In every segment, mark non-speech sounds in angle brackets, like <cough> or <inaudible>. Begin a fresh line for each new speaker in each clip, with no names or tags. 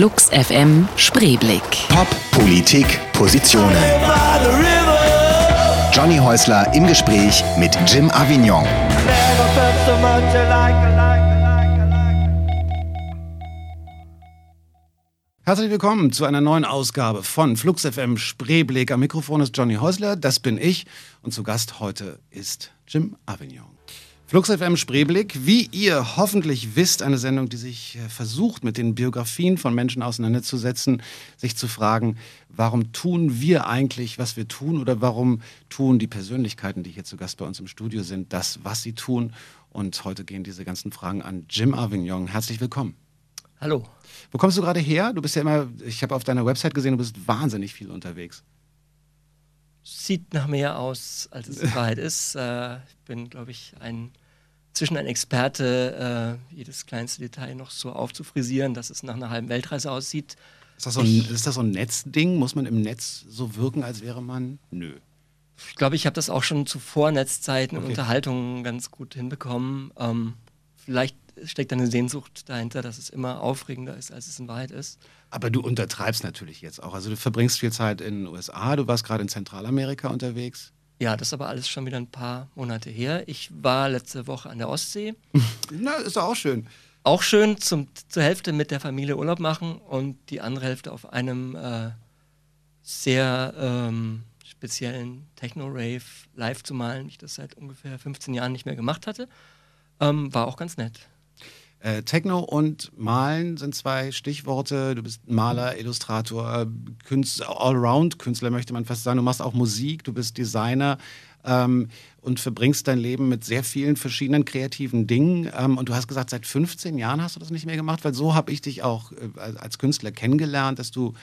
Flux FM Spreeblick.
Pop, Politik, Positionen. Johnny Häusler im Gespräch mit Jim Avignon.
Herzlich willkommen zu einer neuen Ausgabe von Flux FM Spreeblick. Am Mikrofon ist Johnny Häusler, das bin ich. Und zu Gast heute ist Jim Avignon. Flux FM Spreeblick, wie ihr hoffentlich wisst, eine Sendung, die sich äh, versucht, mit den Biografien von Menschen auseinanderzusetzen, sich zu fragen, warum tun wir eigentlich, was wir tun oder warum tun die Persönlichkeiten, die hier zu Gast bei uns im Studio sind, das, was sie tun. Und heute gehen diese ganzen Fragen an Jim Avignon. Herzlich willkommen.
Hallo.
Wo kommst du gerade her? Du bist ja immer, ich habe auf deiner Website gesehen, du bist wahnsinnig viel unterwegs.
Sieht nach mehr aus, als es <laughs> in Wahrheit ist. Äh, ich bin, glaube ich, ein zwischen ein Experte, äh, jedes kleinste Detail noch so aufzufrisieren, dass es nach einer halben Weltreise aussieht.
Ist das, so ein, ist das so ein Netzding? Muss man im Netz so wirken, als wäre man? Nö.
Ich glaube, ich habe das auch schon zu Vornetzzeiten okay. und Unterhaltungen ganz gut hinbekommen. Ähm, vielleicht steckt eine Sehnsucht dahinter, dass es immer aufregender ist, als es in Wahrheit ist.
Aber du untertreibst natürlich jetzt auch. Also du verbringst viel Zeit in den USA, du warst gerade in Zentralamerika unterwegs.
Ja, das ist aber alles schon wieder ein paar Monate her. Ich war letzte Woche an der Ostsee. <laughs>
Na, ist doch auch schön.
Auch schön zum, zur Hälfte mit der Familie Urlaub machen und die andere Hälfte auf einem äh, sehr ähm, speziellen Techno-Rave live zu malen, wie ich das seit ungefähr 15 Jahren nicht mehr gemacht hatte. Ähm, war auch ganz nett.
Äh, Techno und Malen sind zwei Stichworte. Du bist Maler, Illustrator, Allround-Künstler möchte man fast sagen. Du machst auch Musik, du bist Designer ähm, und verbringst dein Leben mit sehr vielen verschiedenen kreativen Dingen. Ähm, und du hast gesagt, seit 15 Jahren hast du das nicht mehr gemacht, weil so habe ich dich auch äh, als Künstler kennengelernt, dass du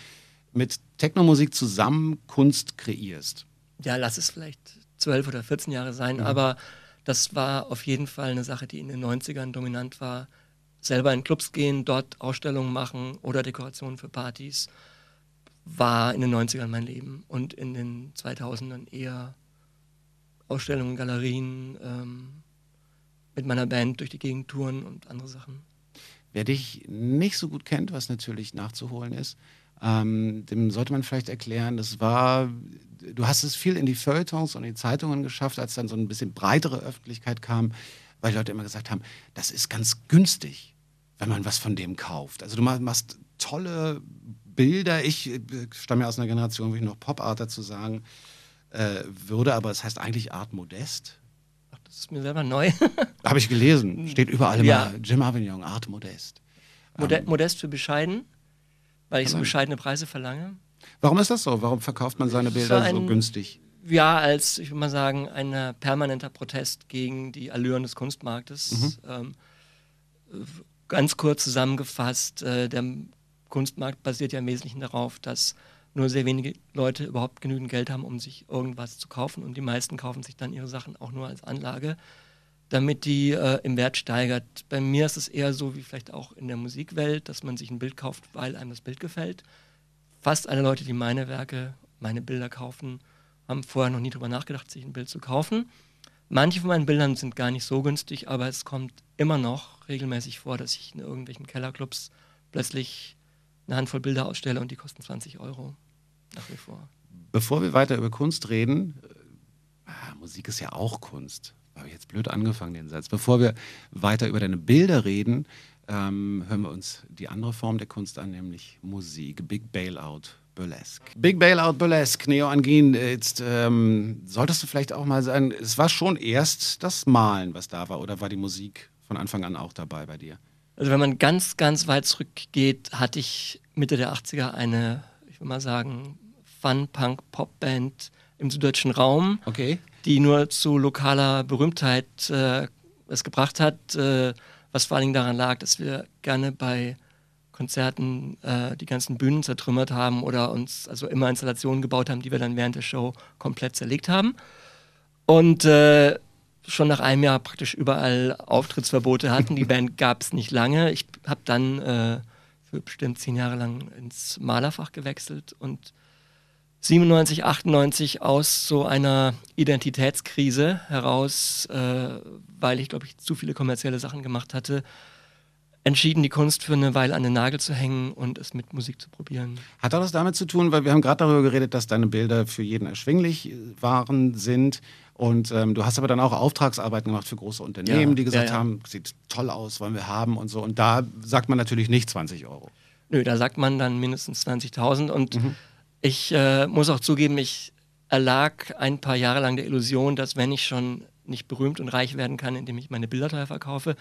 mit Technomusik zusammen Kunst kreierst.
Ja, lass es vielleicht 12 oder 14 Jahre sein, mhm. aber das war auf jeden Fall eine Sache, die in den 90ern dominant war selber in Clubs gehen, dort Ausstellungen machen oder Dekorationen für Partys, war in den 90ern mein Leben und in den 2000ern eher Ausstellungen, Galerien, ähm, mit meiner Band durch die Gegend touren und andere Sachen.
Wer dich nicht so gut kennt, was natürlich nachzuholen ist, ähm, dem sollte man vielleicht erklären, das war, du hast es viel in die Feuilletons und in die Zeitungen geschafft, als dann so ein bisschen breitere Öffentlichkeit kam, weil Leute immer gesagt haben, das ist ganz günstig wenn man was von dem kauft. Also du machst tolle Bilder. Ich äh, stamme aus einer Generation, wo ich noch Pop-Art dazu sagen äh, würde, aber es heißt eigentlich Art Modest.
Ach, das ist mir selber neu. <laughs>
Habe ich gelesen. Steht überall ja. immer Jim Avignon, Art Modest.
Mode ähm, Modest für bescheiden, weil ich so bescheidene Preise verlange.
Warum ist das so? Warum verkauft man seine Bilder ein, so günstig?
Ja, als, ich würde mal sagen, ein permanenter Protest gegen die Allüren des Kunstmarktes. Mhm. Ähm, Ganz kurz zusammengefasst, äh, der Kunstmarkt basiert ja im Wesentlichen darauf, dass nur sehr wenige Leute überhaupt genügend Geld haben, um sich irgendwas zu kaufen und die meisten kaufen sich dann ihre Sachen auch nur als Anlage, damit die äh, im Wert steigert. Bei mir ist es eher so wie vielleicht auch in der Musikwelt, dass man sich ein Bild kauft, weil einem das Bild gefällt. Fast alle Leute, die meine Werke, meine Bilder kaufen, haben vorher noch nie darüber nachgedacht, sich ein Bild zu kaufen. Manche von meinen Bildern sind gar nicht so günstig, aber es kommt immer noch regelmäßig vor, dass ich in irgendwelchen Kellerclubs plötzlich eine Handvoll Bilder ausstelle und die kosten 20 Euro. Nach wie vor.
Bevor wir weiter über Kunst reden, äh, ah, Musik ist ja auch Kunst. Habe ich jetzt blöd angefangen, den Satz. Bevor wir weiter über deine Bilder reden, ähm, hören wir uns die andere Form der Kunst an, nämlich Musik. Big Bailout Burlesque. Big Bailout Burlesque, Neo Angin. Jetzt ähm, solltest du vielleicht auch mal sagen, es war schon erst das Malen, was da war, oder war die Musik von Anfang an auch dabei bei dir?
Also wenn man ganz, ganz weit zurückgeht, hatte ich Mitte der 80er eine, ich will mal sagen, Fun-Punk-Pop-Band im süddeutschen Raum,
okay.
die nur zu lokaler Berühmtheit äh, es gebracht hat, äh, was vor allen Dingen daran lag, dass wir gerne bei Konzerten äh, die ganzen Bühnen zertrümmert haben oder uns also immer Installationen gebaut haben, die wir dann während der Show komplett zerlegt haben. Und äh, schon nach einem Jahr praktisch überall Auftrittsverbote hatten. Die <laughs> Band gab es nicht lange. Ich habe dann äh, für bestimmt zehn Jahre lang ins Malerfach gewechselt und 97, 98 aus so einer Identitätskrise heraus, äh, weil ich glaube ich zu viele kommerzielle Sachen gemacht hatte, entschieden, die Kunst für eine Weile an den Nagel zu hängen und es mit Musik zu probieren.
Hat auch das damit zu tun, weil wir haben gerade darüber geredet, dass deine Bilder für jeden erschwinglich waren, sind. Und ähm, du hast aber dann auch Auftragsarbeiten gemacht für große Unternehmen,
Ja,
die gesagt
ja, ja.
haben, sieht toll aus, wollen wir haben und so. Und da sagt man natürlich nicht 20 Euro.
Nö, da sagt man dann mindestens 20.000 und ich äh, muss auch zugeben, ich erlag ein paar Jahre lang der Illusion, dass wenn ich schon nicht berühmt und reich werden kann, indem ich meine Bilder teuer verkaufe,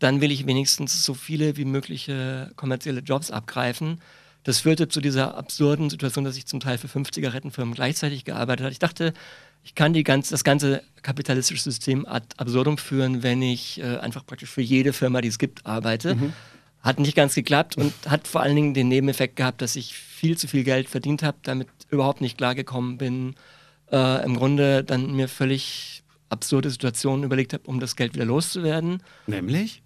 dann will ich wenigstens so viele wie mögliche kommerzielle Jobs abgreifen. Das führte zu dieser absurden Situation, dass ich zum Teil für fünf Zigarettenfirmen gleichzeitig gearbeitet habe. Ich dachte, ich kann die ganz, das ganze kapitalistische System ad absurdum führen, wenn ich äh, einfach praktisch für jede Firma, die es gibt, arbeite. Hat nicht ganz geklappt und hat vor allen Dingen den Nebeneffekt gehabt, dass ich viel zu viel Geld verdient habe, damit überhaupt nicht klargekommen bin. Äh, Im Grunde dann mir völlig absurde Situationen überlegt habe, um das Geld wieder loszuwerden.
Nämlich?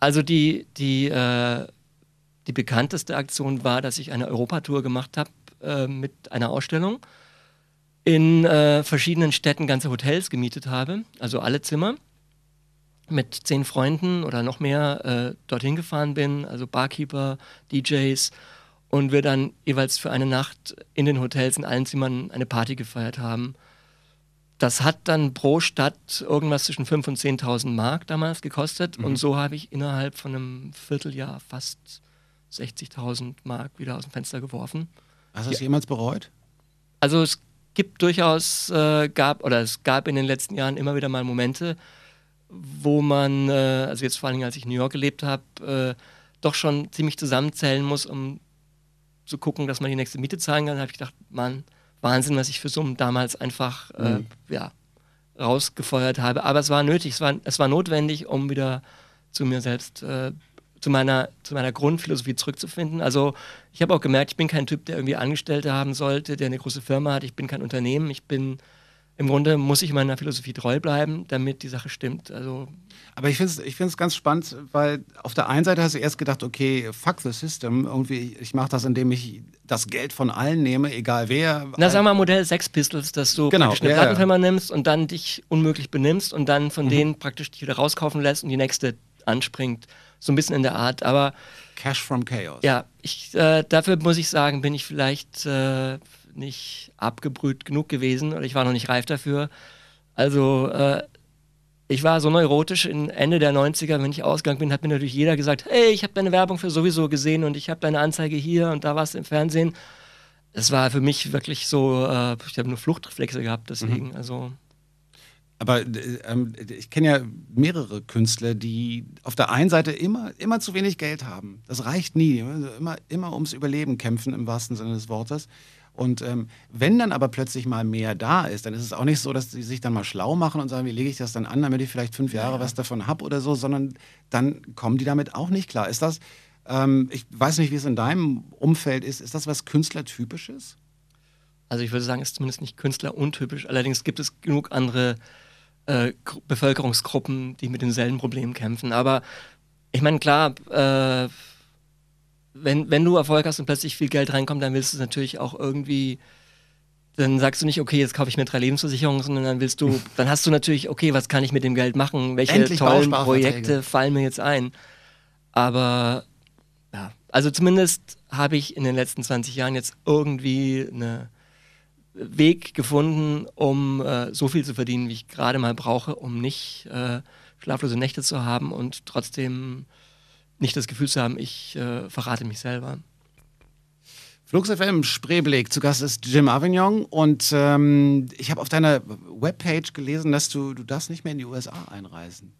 Also die, die, äh, die bekannteste Aktion war, dass ich eine Europatour gemacht habe äh, mit einer Ausstellung. In äh, verschiedenen Städten ganze Hotels gemietet habe, also alle Zimmer. Mit zehn Freunden oder noch mehr äh, dorthin gefahren bin, also Barkeeper, DJs. Und wir dann jeweils für eine Nacht in den Hotels in allen Zimmern eine Party gefeiert haben. Das hat dann pro Stadt irgendwas zwischen 5.000 und 10.000 Mark damals gekostet. Und so habe ich innerhalb von einem Vierteljahr fast 60.000 Mark wieder aus dem Fenster geworfen.
Hast du das jemals bereut?
Also es gibt durchaus, äh, gab, oder es gab in den letzten Jahren immer wieder mal Momente, wo man, äh, also jetzt vor allem als ich in New York gelebt habe, äh, doch schon ziemlich zusammenzählen muss, um zu gucken, dass man die nächste Miete zahlen kann. Da habe ich gedacht, Mann, Wahnsinn, was ich für Summen damals einfach äh, ja, rausgefeuert habe. Aber es war nötig, es war, es war notwendig, um wieder zu mir selbst, äh, zu, meiner, zu meiner Grundphilosophie zurückzufinden. Also ich habe auch gemerkt, ich bin kein Typ, der irgendwie Angestellte haben sollte, der eine große Firma hat. Ich bin kein Unternehmen. Ich bin, im Grunde muss ich meiner Philosophie treu bleiben, damit die Sache stimmt. Also
Aber ich finde es ich find's ganz spannend, weil auf der einen Seite hast du erst gedacht, okay, fuck the system. Irgendwie, ich mache das, indem ich das Geld von allen nehme, egal wer.
Na, sag mal Modell Sex Pistols, dass du
Genau,
praktisch eine
ja, ja.
Plattenfirma nimmst und dann dich unmöglich benimmst und dann
Mhm.
von denen praktisch dich wieder rauskaufen lässt und die nächste anspringt. So ein bisschen in der Art. Aber
Cash from Chaos.
ja, ich, äh, dafür muss ich sagen, bin ich vielleicht äh, nicht abgebrüht genug gewesen oder ich war noch nicht reif dafür. Also, äh, ich war so neurotisch in Ende der 90er, wenn ich ausgegangen bin, hat mir natürlich jeder gesagt, hey, ich habe deine Werbung für sowieso gesehen und ich habe deine Anzeige hier und da warst du im Fernsehen. Es war für mich wirklich so, äh, ich habe nur Fluchtreflexe gehabt, deswegen, also
Aber äh, ähm, ich kenne ja mehrere Künstler, die auf der einen Seite immer, immer zu wenig Geld haben. Das reicht nie. Immer, immer ums Überleben kämpfen im wahrsten Sinne des Wortes. Und ähm, wenn dann aber plötzlich mal mehr da ist, dann ist es auch nicht so, dass sie sich dann mal schlau machen und sagen, wie lege ich das dann an, damit ich vielleicht fünf Jahre was davon habe oder so, sondern dann kommen die damit auch nicht klar. Ist das, ähm, ich weiß nicht, wie es in deinem Umfeld ist, ist das was Künstlertypisches?
Also ich würde sagen, ist zumindest nicht künstleruntypisch. Allerdings gibt es genug andere äh, Gru- Bevölkerungsgruppen, die mit denselben Problemen kämpfen. Aber ich meine, klar, äh, wenn, wenn du Erfolg hast und plötzlich viel Geld reinkommt, dann willst du es natürlich auch irgendwie, dann sagst du nicht, okay, jetzt kaufe ich mir drei Lebensversicherungen, sondern dann willst du, <laughs> dann hast du natürlich, okay, was kann ich mit dem Geld machen? Welche
Endlich
tollen. Projekte fallen mir jetzt ein? Aber ja, also zumindest habe ich in den letzten 20 Jahren jetzt irgendwie eine Weg gefunden, um äh, so viel zu verdienen, wie ich gerade mal brauche, um nicht äh, schlaflose Nächte zu haben und trotzdem nicht das Gefühl zu haben, ich äh, verrate mich selber.
Flux FM Spreeblick, zu Gast ist Jim Avignon und ähm, ich habe auf deiner Webpage gelesen, dass du, du darfst nicht mehr in die USA einreisen.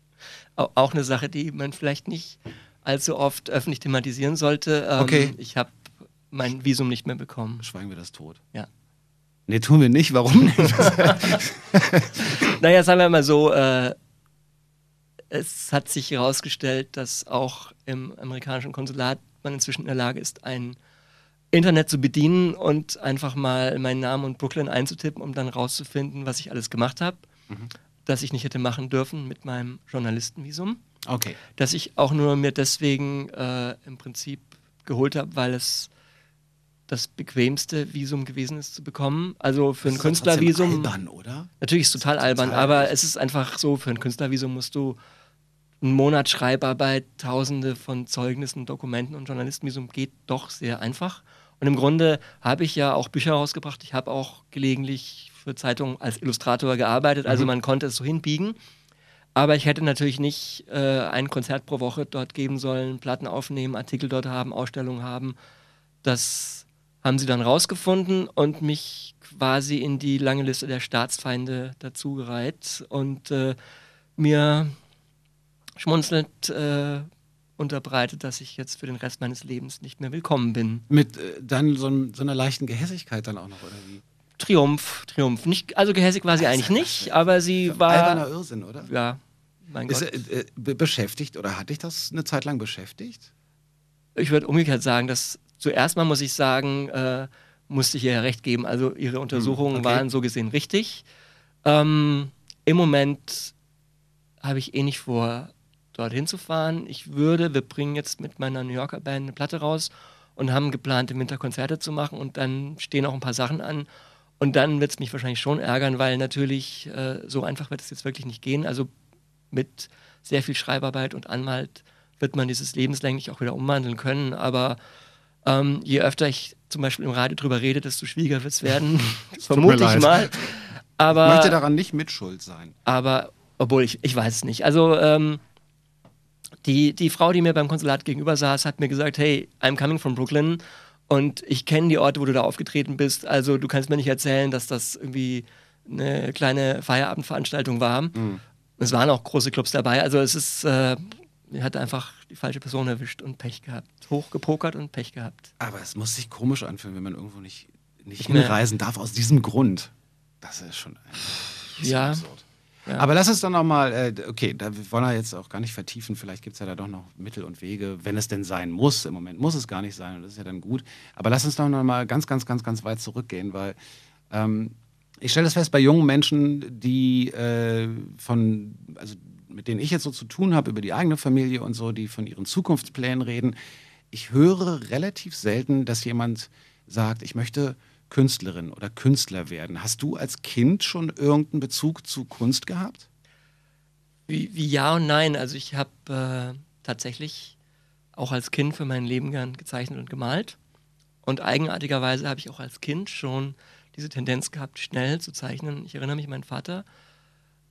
Au- Auch eine Sache, die man vielleicht nicht allzu oft öffentlich thematisieren sollte. Ähm,
Okay.
Ich habe mein Visum nicht mehr bekommen.
Schweigen wir das tot.
Ja.
Nee, tun wir nicht. Warum nicht? <laughs>
Naja, sagen wir mal so, äh, es hat sich herausgestellt, dass auch im amerikanischen Konsulat man inzwischen in der Lage ist, ein Internet zu bedienen und einfach mal meinen Namen und Brooklyn einzutippen, um dann rauszufinden, was ich alles gemacht habe, das ich nicht hätte machen dürfen mit meinem Journalistenvisum,
okay.
das ich auch nur mir deswegen äh, im Prinzip geholt habe, weil es das bequemste Visum gewesen ist zu bekommen. Also für ein
Das ist trotzdem
Künstlervisum.
Albern, oder?
Natürlich ist es total albern,
total
aber
albern.
es ist einfach so, für ein Künstlervisum musst du ein Monat Schreibarbeit, tausende von Zeugnissen, Dokumenten und Journalistenvisum geht doch sehr einfach. Und im Grunde habe ich ja auch Bücher rausgebracht. Ich habe auch gelegentlich für Zeitungen als Illustrator gearbeitet. Also man konnte es so hinbiegen. Aber ich hätte natürlich nicht äh, ein Konzert pro Woche dort geben sollen, Platten aufnehmen, Artikel dort haben, Ausstellungen haben. Das haben sie dann rausgefunden und mich quasi in die lange Liste der Staatsfeinde dazugereiht und äh, mir schmunzelnd äh, unterbreitet, dass ich jetzt für den Rest meines Lebens nicht mehr willkommen bin.
Mit äh, dann so, so, einer leichten Gehässigkeit dann auch noch, oder wie?
Triumph, Triumph. Nicht, also gehässig war sie das eigentlich nicht, aber sie war.
Alberner Irrsinn, oder?
Ja, mein Gott.
Ist, äh, beschäftigt oder hat dich das eine Zeit lang beschäftigt?
Ich würde umgekehrt sagen, dass zuerst mal muss ich sagen, äh, musste ich ihr ja recht geben. Also ihre Untersuchungen hm, okay. waren so gesehen richtig. Ähm, Im Moment habe ich eh nicht vor, dorthin zu fahren. Ich würde, wir bringen jetzt mit meiner New Yorker Band eine Platte raus und haben geplant, im Winter Konzerte zu machen und dann stehen auch ein paar Sachen an. Und dann wird es mich wahrscheinlich schon ärgern, weil natürlich äh, so einfach wird es jetzt wirklich nicht gehen. Also mit sehr viel Schreibarbeit und Anwalt wird man dieses lebenslänglich auch wieder umwandeln können. Aber ähm, je öfter ich zum Beispiel im Radio drüber rede, desto schwieriger wird es werden. <laughs> <laughs> vermute ich mal. Aber,
ich möchte daran nicht mitschuld sein.
Aber, obwohl ich, ich weiß es nicht. Also ähm, die, die Frau, die mir beim Konsulat gegenüber saß, hat mir gesagt, hey, I'm coming from Brooklyn und ich kenne die Orte, wo du da aufgetreten bist. Also du kannst mir nicht erzählen, dass das irgendwie eine kleine Feierabendveranstaltung war. Mhm. Es waren auch große Clubs dabei. Also es ist, äh, hat einfach die falsche Person erwischt und Pech gehabt. Hochgepokert und Pech gehabt.
Aber es muss sich komisch anfühlen, wenn man irgendwo nicht, nicht hinreisen darf aus diesem Grund. Das ist schon
ja.
absurd. Aber lass uns doch nochmal, äh, okay, da wollen wir jetzt auch gar nicht vertiefen. Vielleicht gibt es ja da doch noch Mittel und Wege, wenn es denn sein muss. Im Moment muss es gar nicht sein und das ist ja dann gut. Aber lass uns doch nochmal ganz, ganz, ganz, ganz weit zurückgehen, weil ähm, ich stelle das fest bei jungen Menschen, die äh, von, also mit denen ich jetzt so zu tun habe, über die eigene Familie und so, die von ihren Zukunftsplänen reden. Ich höre relativ selten, dass jemand sagt, ich möchte Künstlerin oder Künstler werden. Hast du als Kind schon irgendeinen Bezug zu Kunst gehabt?
Wie, wie ja und nein. Also ich habe äh, tatsächlich auch als Kind für mein Leben gern gezeichnet und gemalt. Und eigenartigerweise habe ich auch als Kind schon diese Tendenz gehabt, schnell zu zeichnen. Ich erinnere mich, mein Vater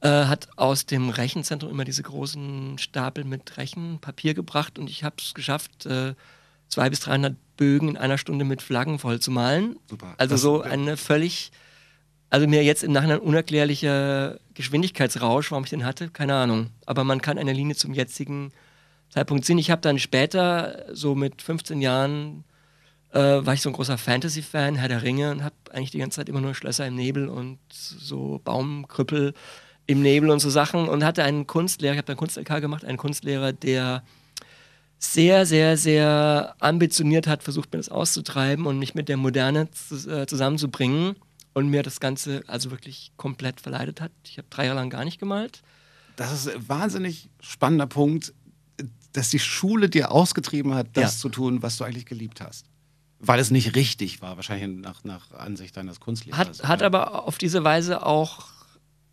äh, hat aus dem Rechenzentrum immer diese großen Stapel mit Rechenpapier gebracht und ich habe es geschafft, äh, zwei bis 300 Bögen in einer Stunde mit Flaggen voll zu malen. Super. Also das, so eine völlig, also mir jetzt im Nachhinein unerklärlicher Geschwindigkeitsrausch, warum ich den hatte, keine Ahnung. Aber man kann eine Linie zum jetzigen Zeitpunkt ziehen. Ich habe dann später, so mit 15 Jahren, äh, war ich so ein großer Fantasy-Fan, Herr der Ringe, und habe eigentlich die ganze Zeit immer nur Schlösser im Nebel und so Baumkrüppel im Nebel und so Sachen und hatte einen Kunstlehrer, ich habe dann Kunst-LK gemacht, einen Kunstlehrer, der sehr, sehr, sehr ambitioniert hat, versucht mir das auszutreiben und mich mit der Moderne äh, zusammenzubringen und mir das Ganze also wirklich komplett verleidet hat. Ich habe drei Jahre lang gar nicht gemalt.
Das ist ein wahnsinnig spannender Punkt, dass die Schule dir ausgetrieben hat, das ja. zu tun, was du eigentlich geliebt hast. Weil es nicht richtig war, wahrscheinlich nach, nach Ansicht deines Kunstlehrers.
Hat, hat aber auf diese Weise auch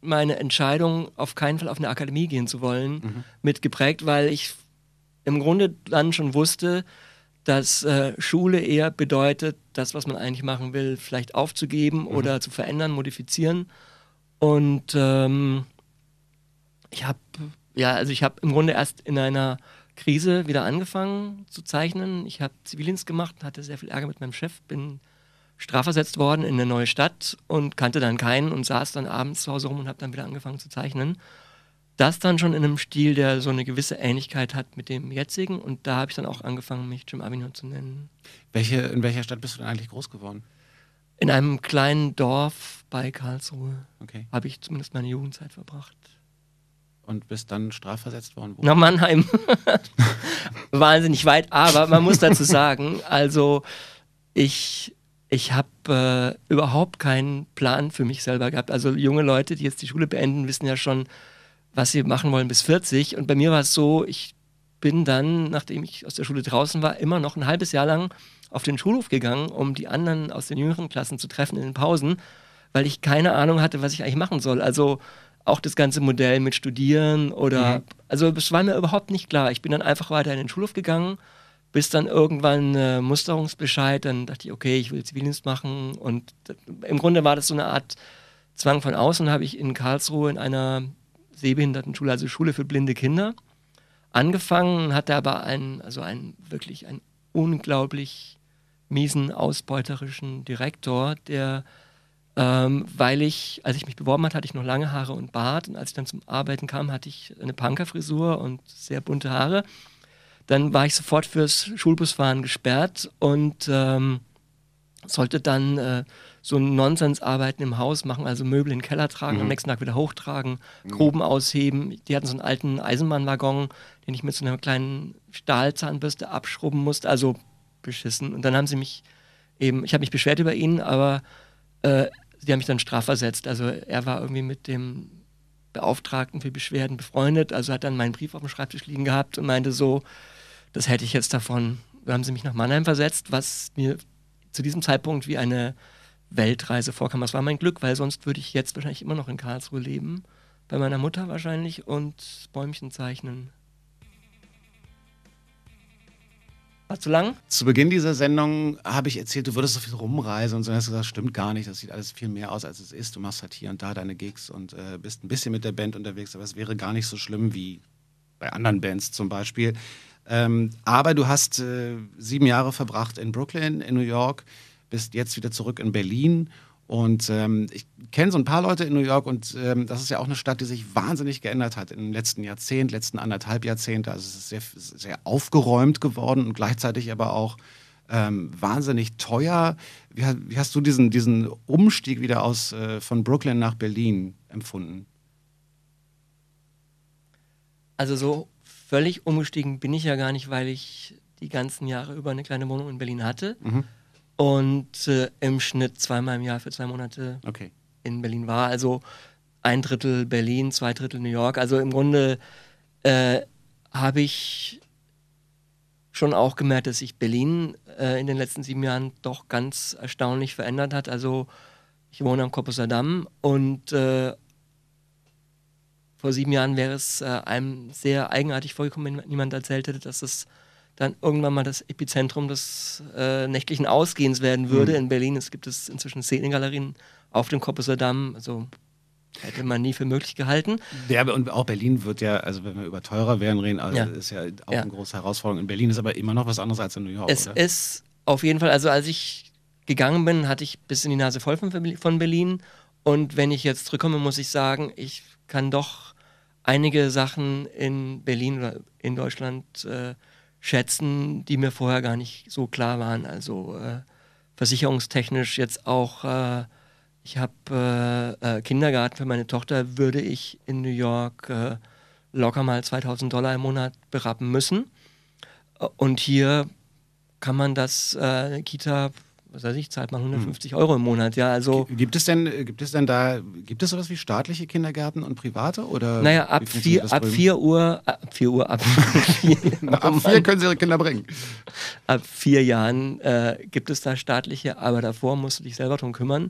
meine Entscheidung, auf keinen Fall auf eine Akademie gehen zu wollen, mhm. mitgeprägt, weil ich im Grunde dann schon wusste, dass äh, Schule eher bedeutet, das, was man eigentlich machen will, vielleicht aufzugeben mhm. oder zu verändern, modifizieren. Und ähm, ich habe, ja, also ich habe im Grunde erst in einer Krise wieder angefangen zu zeichnen. Ich habe Zivildienst gemacht, hatte sehr viel Ärger mit meinem Chef, bin strafversetzt worden in eine neue Stadt und kannte dann keinen und saß dann abends zu Hause rum und habe dann wieder angefangen zu zeichnen. Das dann schon in einem Stil, der so eine gewisse Ähnlichkeit hat mit dem jetzigen und da habe ich dann auch angefangen, mich Jim Avignon zu nennen.
Welche, in welcher Stadt bist du denn eigentlich groß geworden?
In einem kleinen Dorf bei Karlsruhe okay. habe ich zumindest meine Jugendzeit verbracht.
Und bist dann strafversetzt worden?
Wo? Nach Mannheim. <laughs> Wahnsinnig weit, aber man muss dazu <laughs> sagen, also ich ich habe äh, überhaupt keinen Plan für mich selber gehabt. Also junge Leute, die jetzt die Schule beenden, wissen ja schon, was sie machen wollen bis 40. Und bei mir war es so, ich bin dann, nachdem ich aus der Schule draußen war, immer noch ein halbes Jahr lang auf den Schulhof gegangen, um die anderen aus den jüngeren Klassen zu treffen in den Pausen, weil ich keine Ahnung hatte, was ich eigentlich machen soll. Also auch das ganze Modell mit Studieren oder,
Mhm.
also es war mir überhaupt nicht klar. Ich bin dann einfach weiter in den Schulhof gegangen, bis dann irgendwann äh, Musterungsbescheid, dann dachte ich, okay, ich will Zivildienst machen und im Grunde war das so eine Art Zwang von außen, habe ich in Karlsruhe in einer Sehbehindertenschule, also Schule für blinde Kinder, angefangen, hatte aber einen, also einen wirklich einen unglaublich miesen, ausbeuterischen Direktor, der, ähm, weil ich, als ich mich beworben hatte, hatte ich noch lange Haare und Bart und als ich dann zum Arbeiten kam, hatte ich eine Punkerfrisur und sehr bunte Haare. Dann war ich sofort fürs Schulbusfahren gesperrt und ähm, sollte dann äh, so Nonsensarbeiten im Haus machen, also Möbel in den Keller tragen, am nächsten Tag wieder hochtragen, Gruben ausheben. Die hatten so einen alten Eisenbahnwaggon, den ich mit so einer kleinen Stahlzahnbürste abschrubben musste, also beschissen. Und dann haben sie mich eben, ich habe mich beschwert über ihn, aber äh, sie haben mich dann strafversetzt. Also er war irgendwie mit dem Beauftragten für Beschwerden befreundet, also hat dann meinen Brief auf dem Schreibtisch liegen gehabt und meinte so, das hätte ich jetzt davon. Da haben sie mich nach Mannheim versetzt, was mir zu diesem Zeitpunkt wie eine Weltreise vorkam. Das war mein Glück, weil sonst würde ich jetzt wahrscheinlich immer noch in Karlsruhe leben, bei meiner Mutter wahrscheinlich und Bäumchen zeichnen. War zu lang?
Zu Beginn dieser Sendung habe ich erzählt, du würdest so viel rumreisen und so. Dann hast du gesagt, stimmt gar nicht. Das sieht alles viel mehr aus, als es ist. Du machst halt hier und da deine Gigs und äh, bist ein bisschen mit der Band unterwegs, aber es wäre gar nicht so schlimm wie bei anderen Bands zum Beispiel. Ähm, aber du hast äh, sieben Jahre verbracht in Brooklyn, in New York, bist jetzt wieder zurück in Berlin. Und ähm, ich kenne so ein paar Leute in New York und ähm, das ist ja auch eine Stadt, die sich wahnsinnig geändert hat im letzten Jahrzehnt, letzten anderthalb Jahrzehnte. Also es ist sehr, sehr aufgeräumt geworden und gleichzeitig aber auch ähm, wahnsinnig teuer. Wie, wie hast du diesen, diesen Umstieg wieder aus äh, von Brooklyn nach Berlin empfunden?
Also so völlig umgestiegen bin ich ja gar nicht, weil ich die ganzen Jahre über eine kleine Wohnung in Berlin hatte und äh, im Schnitt zweimal im Jahr für zwei Monate
Okay.
in Berlin war. Also ein Drittel Berlin, zwei Drittel New York. Also im Grunde äh, habe ich schon auch gemerkt, dass sich Berlin äh, in den letzten sieben Jahren doch ganz erstaunlich verändert hat. Also ich wohne am Korpuser Damm und äh, vor sieben Jahren wäre es äh, einem sehr eigenartig vorgekommen, wenn niemand erzählt hätte, dass es dann irgendwann mal das Epizentrum des äh, nächtlichen Ausgehens werden würde. In Berlin es gibt es inzwischen Szenegalerien auf dem Korpuser Damm. Also hätte man nie für möglich gehalten.
Ja, und auch Berlin wird ja, also wenn wir über teurer werden reden, also
Ja.
ist ja auch
Ja.
eine große Herausforderung. In Berlin ist aber immer noch was anderes als in New York,
Es
oder?
ist auf jeden Fall, also als ich gegangen bin, hatte ich bis in die Nase voll von, von Berlin. Und wenn ich jetzt zurückkomme, muss ich sagen, ich kann doch einige Sachen in Berlin oder in Deutschland äh, schätzen, die mir vorher gar nicht so klar waren. Also äh, versicherungstechnisch jetzt auch, äh, ich habe äh, äh, Kindergarten für meine Tochter, würde ich in New York äh, locker mal 2000 Dollar im Monat berappen müssen. Äh, Und hier kann man das, Kita, was weiß ich, zahlt man 150 Euro im Monat, ja, also,
Gibt es denn, gibt es denn da, gibt es sowas wie staatliche Kindergärten und private? Oder
naja, ab
wie funktioniert
vier,
das
ab
drüben?
4 Uhr, ab 4 Uhr, ab <laughs> vier,
Ab vier können sie ihre Kinder bringen.
ab vier Jahren äh, gibt es da staatliche, aber davor musst du dich selber drum kümmern.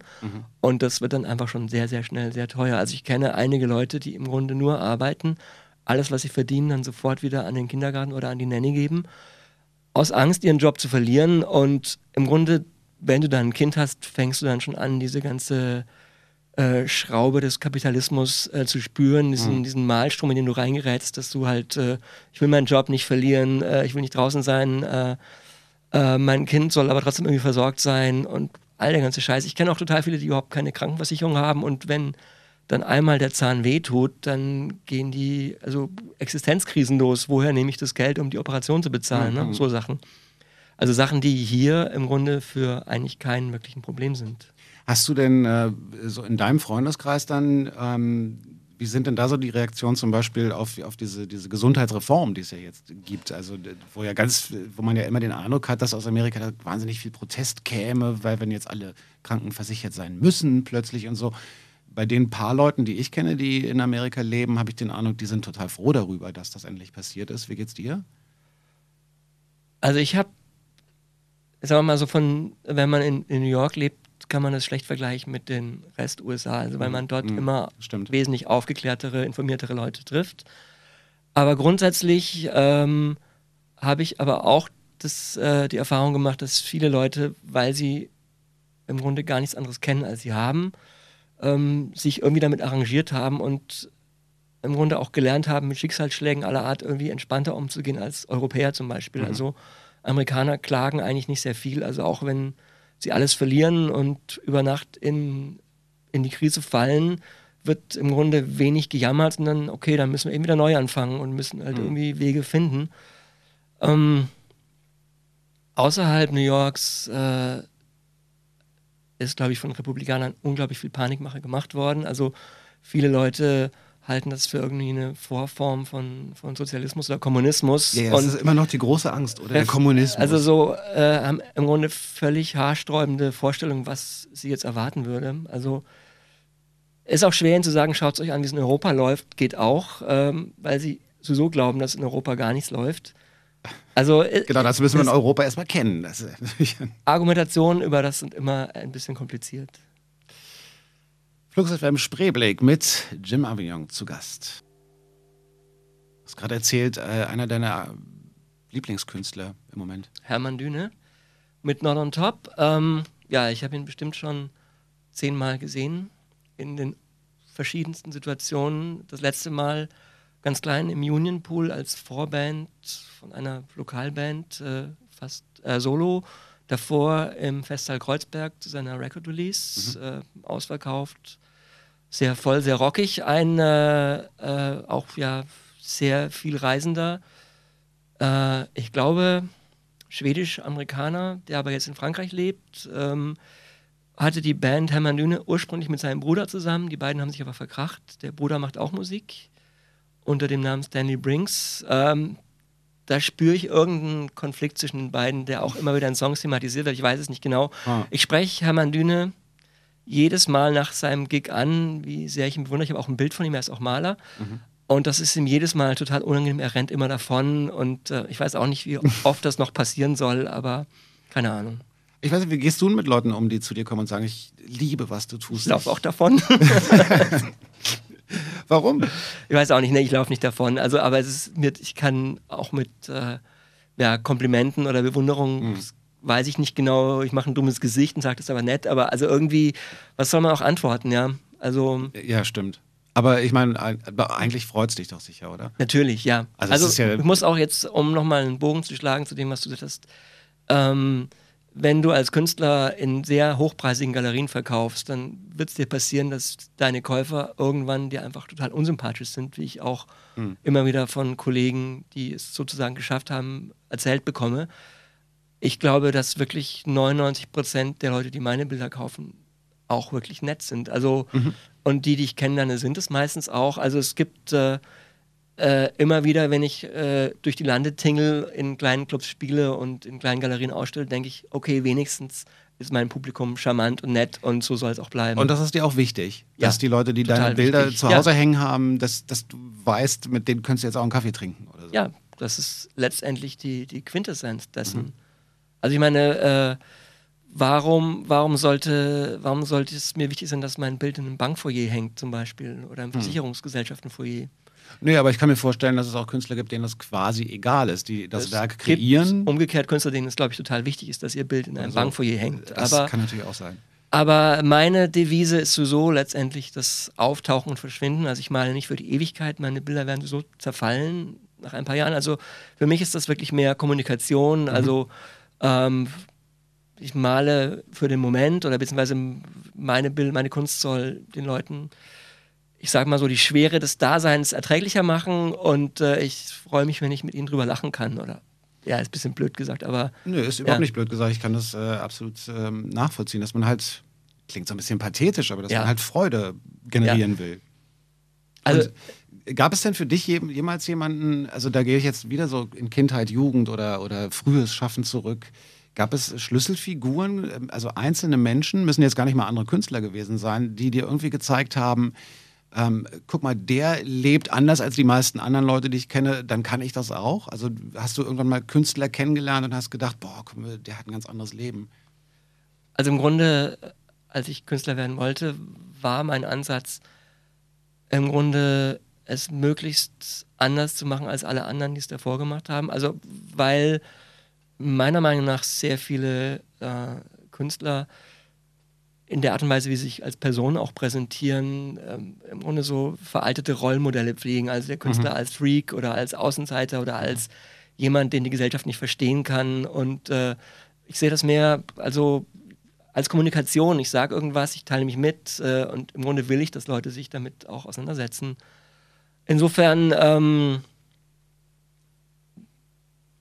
Und das wird dann einfach schon sehr, sehr schnell sehr teuer. Also ich kenne einige Leute, die im Grunde nur arbeiten, alles, was sie verdienen, dann sofort wieder an den Kindergarten oder an die Nanny geben, aus Angst, ihren Job zu verlieren. Und im Grunde, wenn du dann ein Kind hast, fängst du dann schon an, diese ganze äh, Schraube des Kapitalismus äh, zu spüren, diesen, diesen Malstrom, in den du reingerätst, dass du halt, äh, ich will meinen Job nicht verlieren, äh, ich will nicht draußen sein, äh, äh, mein Kind soll aber trotzdem irgendwie versorgt sein und all der ganze Scheiß. Ich kenne auch total viele, die überhaupt keine Krankenversicherung haben und wenn dann einmal der Zahn wehtut, dann gehen die also Existenzkrisen los. Woher nehme ich das Geld, um die Operation zu bezahlen? Ne? So Sachen. Also Sachen, die hier im Grunde für eigentlich kein wirklichen Problem sind.
Hast du denn äh, so in deinem Freundeskreis dann, ähm, wie sind denn da so die Reaktionen zum Beispiel auf, auf diese, diese Gesundheitsreform, die es ja jetzt gibt? Also wo ja ganz, wo man ja immer den Eindruck hat, dass aus Amerika wahnsinnig viel Protest käme, weil wenn jetzt alle krankenversichert sein müssen plötzlich und so. Bei den paar Leuten, die ich kenne, die in Amerika leben, habe ich den Eindruck, die sind total froh darüber, dass das endlich passiert ist. Wie geht's dir?
Also ich habe, sagen wir mal so von, wenn man in, in New York lebt, kann man das schlecht vergleichen mit den Rest USA, also weil man dort
Mhm.
immer
Stimmt.
wesentlich aufgeklärtere, informiertere Leute trifft. Aber grundsätzlich ähm, habe ich aber auch das, äh, die Erfahrung gemacht, dass viele Leute, weil sie im Grunde gar nichts anderes kennen, als sie haben, ähm, sich irgendwie damit arrangiert haben und im Grunde auch gelernt haben, mit Schicksalsschlägen aller Art irgendwie entspannter umzugehen als Europäer zum Beispiel.
Mhm.
Also Amerikaner klagen eigentlich nicht sehr viel. Also auch wenn sie alles verlieren und über Nacht in, in die Krise fallen, wird im Grunde wenig gejammert und dann, okay, dann müssen wir eben wieder neu anfangen und müssen halt
Mhm.
irgendwie Wege finden. Ähm, außerhalb New Yorks äh, ist, glaube ich, von Republikanern unglaublich viel Panikmache gemacht worden. Also viele Leute halten das für irgendwie eine Vorform von, von Sozialismus oder Kommunismus.
Ja, das
und
ist immer noch die große Angst, oder? Der Kommunismus.
Also so äh, haben im Grunde völlig haarsträubende Vorstellungen, was sie jetzt erwarten würde. Also ist auch schwer ihnen zu sagen, schaut es euch an, wie es in Europa läuft, geht auch, ähm, weil sie sowieso glauben, dass in Europa gar nichts läuft. Also äh,
genau, das müssen wir in Europa erstmal kennen. Das
Argumentationen über das sind immer ein bisschen kompliziert.
Flux FM Spreeblick mit Jim Avignon zu Gast. Du hast gerade erzählt, äh, einer deiner Lieblingskünstler im Moment.
Hermann Düne mit Not on Top. Ähm, ja, ich habe ihn bestimmt schon zehnmal gesehen in den verschiedensten Situationen. Das letzte Mal ganz klein im Union Pool als Vorband von einer Lokalband, äh, fast äh, solo. Davor im Festsaal Kreuzberg zu seiner Record Release, äh, ausverkauft, sehr voll, sehr rockig. Ein äh, äh, auch ja sehr viel Reisender. Äh, ich glaube, schwedisch-Amerikaner, der aber jetzt in Frankreich lebt, ähm, hatte die Band Hermann Düne ursprünglich mit seinem Bruder zusammen. Die beiden haben sich aber verkracht. Der Bruder macht auch Musik unter dem Namen Stanley Brinks. Ähm, da spüre ich irgendeinen Konflikt zwischen den beiden, der auch immer wieder in Songs thematisiert wird. Ich weiß es nicht genau.
Ah.
Ich spreche Hermann Düne jedes Mal nach seinem Gig an, wie sehr ich ihn bewundere. Ich habe auch ein Bild von ihm, er ist auch Maler. Und das ist ihm jedes Mal total unangenehm. Er rennt immer davon und äh, ich weiß auch nicht, wie <laughs> oft das noch passieren soll, aber keine Ahnung.
Ich weiß nicht, wie gehst du mit Leuten um, die zu dir kommen und sagen, ich liebe, was du tust?
Ich laufe auch davon. <laughs>
Warum?
Ich weiß auch nicht, ne, ich laufe nicht davon. Also, aber es ist mit, ich kann auch mit äh, ja, Komplimenten oder Bewunderung, das weiß ich nicht genau, ich mache ein dummes Gesicht und sage das aber nett, aber also irgendwie, was soll man auch antworten, ja? Also
Ja, stimmt. Aber ich meine, eigentlich freut es dich doch sicher, oder?
natürlich, ja.
Also
Also,
ja-
ich muss auch jetzt, um nochmal einen Bogen zu schlagen zu dem, was du gesagt hast, ähm, wenn du als Künstler in sehr hochpreisigen Galerien verkaufst, dann wird es dir passieren, dass deine Käufer irgendwann dir einfach total unsympathisch sind, wie ich auch
Hm.
immer wieder von Kollegen, die es sozusagen geschafft haben, erzählt bekomme. Ich glaube, dass wirklich 99 Prozent der Leute, die meine Bilder kaufen, auch wirklich nett sind. Also, und die, die ich kennenlerne, sind es meistens auch. Also es gibt äh, äh, immer wieder, wenn ich äh, durch die Lande tingle, in kleinen Clubs spiele und in kleinen Galerien ausstelle, denke ich, okay, wenigstens ist mein Publikum charmant und nett und so soll es auch bleiben.
Und das ist dir auch wichtig,
Ja,
dass die Leute, die deine Bilder
wichtig.
zu
Ja.
Hause hängen haben, dass, dass du weißt, mit denen könntest du jetzt auch einen Kaffee trinken oder so.
ja, das ist letztendlich die, die Quintessenz dessen.
Mhm.
Also ich meine, äh, warum, warum, sollte, warum sollte es mir wichtig sein, dass mein Bild in einem Bankfoyer hängt zum Beispiel oder
Mhm.
im Versicherungsgesellschaftenfoyer?
Nee, aber ich kann mir vorstellen, dass es auch Künstler gibt, denen das quasi egal ist, die das
Es
Werk
gibt
kreieren.
Umgekehrt Künstler, denen es, glaube ich, total wichtig ist, dass ihr Bild in einem
Also,
Bankfoyer hängt.
Das
Aber,
kann natürlich auch sein.
aber meine Devise ist sowieso letztendlich das Auftauchen und Verschwinden. Also ich male nicht für die Ewigkeit, meine Bilder werden so zerfallen nach ein paar Jahren. Also für mich ist das wirklich mehr Kommunikation. Also ähm, ich male für den Moment oder beziehungsweise meine Bild, meine Kunst soll den Leuten, ich sage mal so, die Schwere des Daseins erträglicher machen und äh, ich freue mich, wenn ich mit ihnen drüber lachen kann. Oder ja, ist ein bisschen blöd gesagt, aber
Nö, ist überhaupt
Ja.
nicht blöd gesagt. Ich kann das äh, absolut ähm, nachvollziehen, dass man halt, klingt so ein bisschen pathetisch, aber dass
Ja.
man halt Freude generieren will.
also
Und gab es denn für dich je, jemals jemanden, also da gehe ich jetzt wieder so in Kindheit, Jugend oder, oder frühes Schaffen zurück, gab es Schlüsselfiguren, ähm, also einzelne Menschen, müssen jetzt gar nicht mal andere Künstler gewesen sein, die dir irgendwie gezeigt haben, ähm, guck mal, der lebt anders als die meisten anderen Leute, die ich kenne, dann kann ich das auch? Also hast du irgendwann mal Künstler kennengelernt und hast gedacht, boah, der hat ein ganz anderes Leben.
Also im Grunde als ich Künstler werden wollte, war mein Ansatz im Grunde es möglichst anders zu machen als alle anderen, die es davor gemacht haben. Also weil meiner Meinung nach sehr viele äh, Künstler in der Art und Weise, wie sie sich als Person auch präsentieren, ähm, im Grunde so veraltete Rollenmodelle pflegen. Also der Künstler mhm. als Freak oder als Außenseiter oder als jemand, den die Gesellschaft nicht verstehen kann. Und äh, ich sehe das mehr, also als Kommunikation. Ich sage irgendwas, ich teile mich mit äh, und im Grunde will ich, dass Leute sich damit auch auseinandersetzen. Insofern, ähm,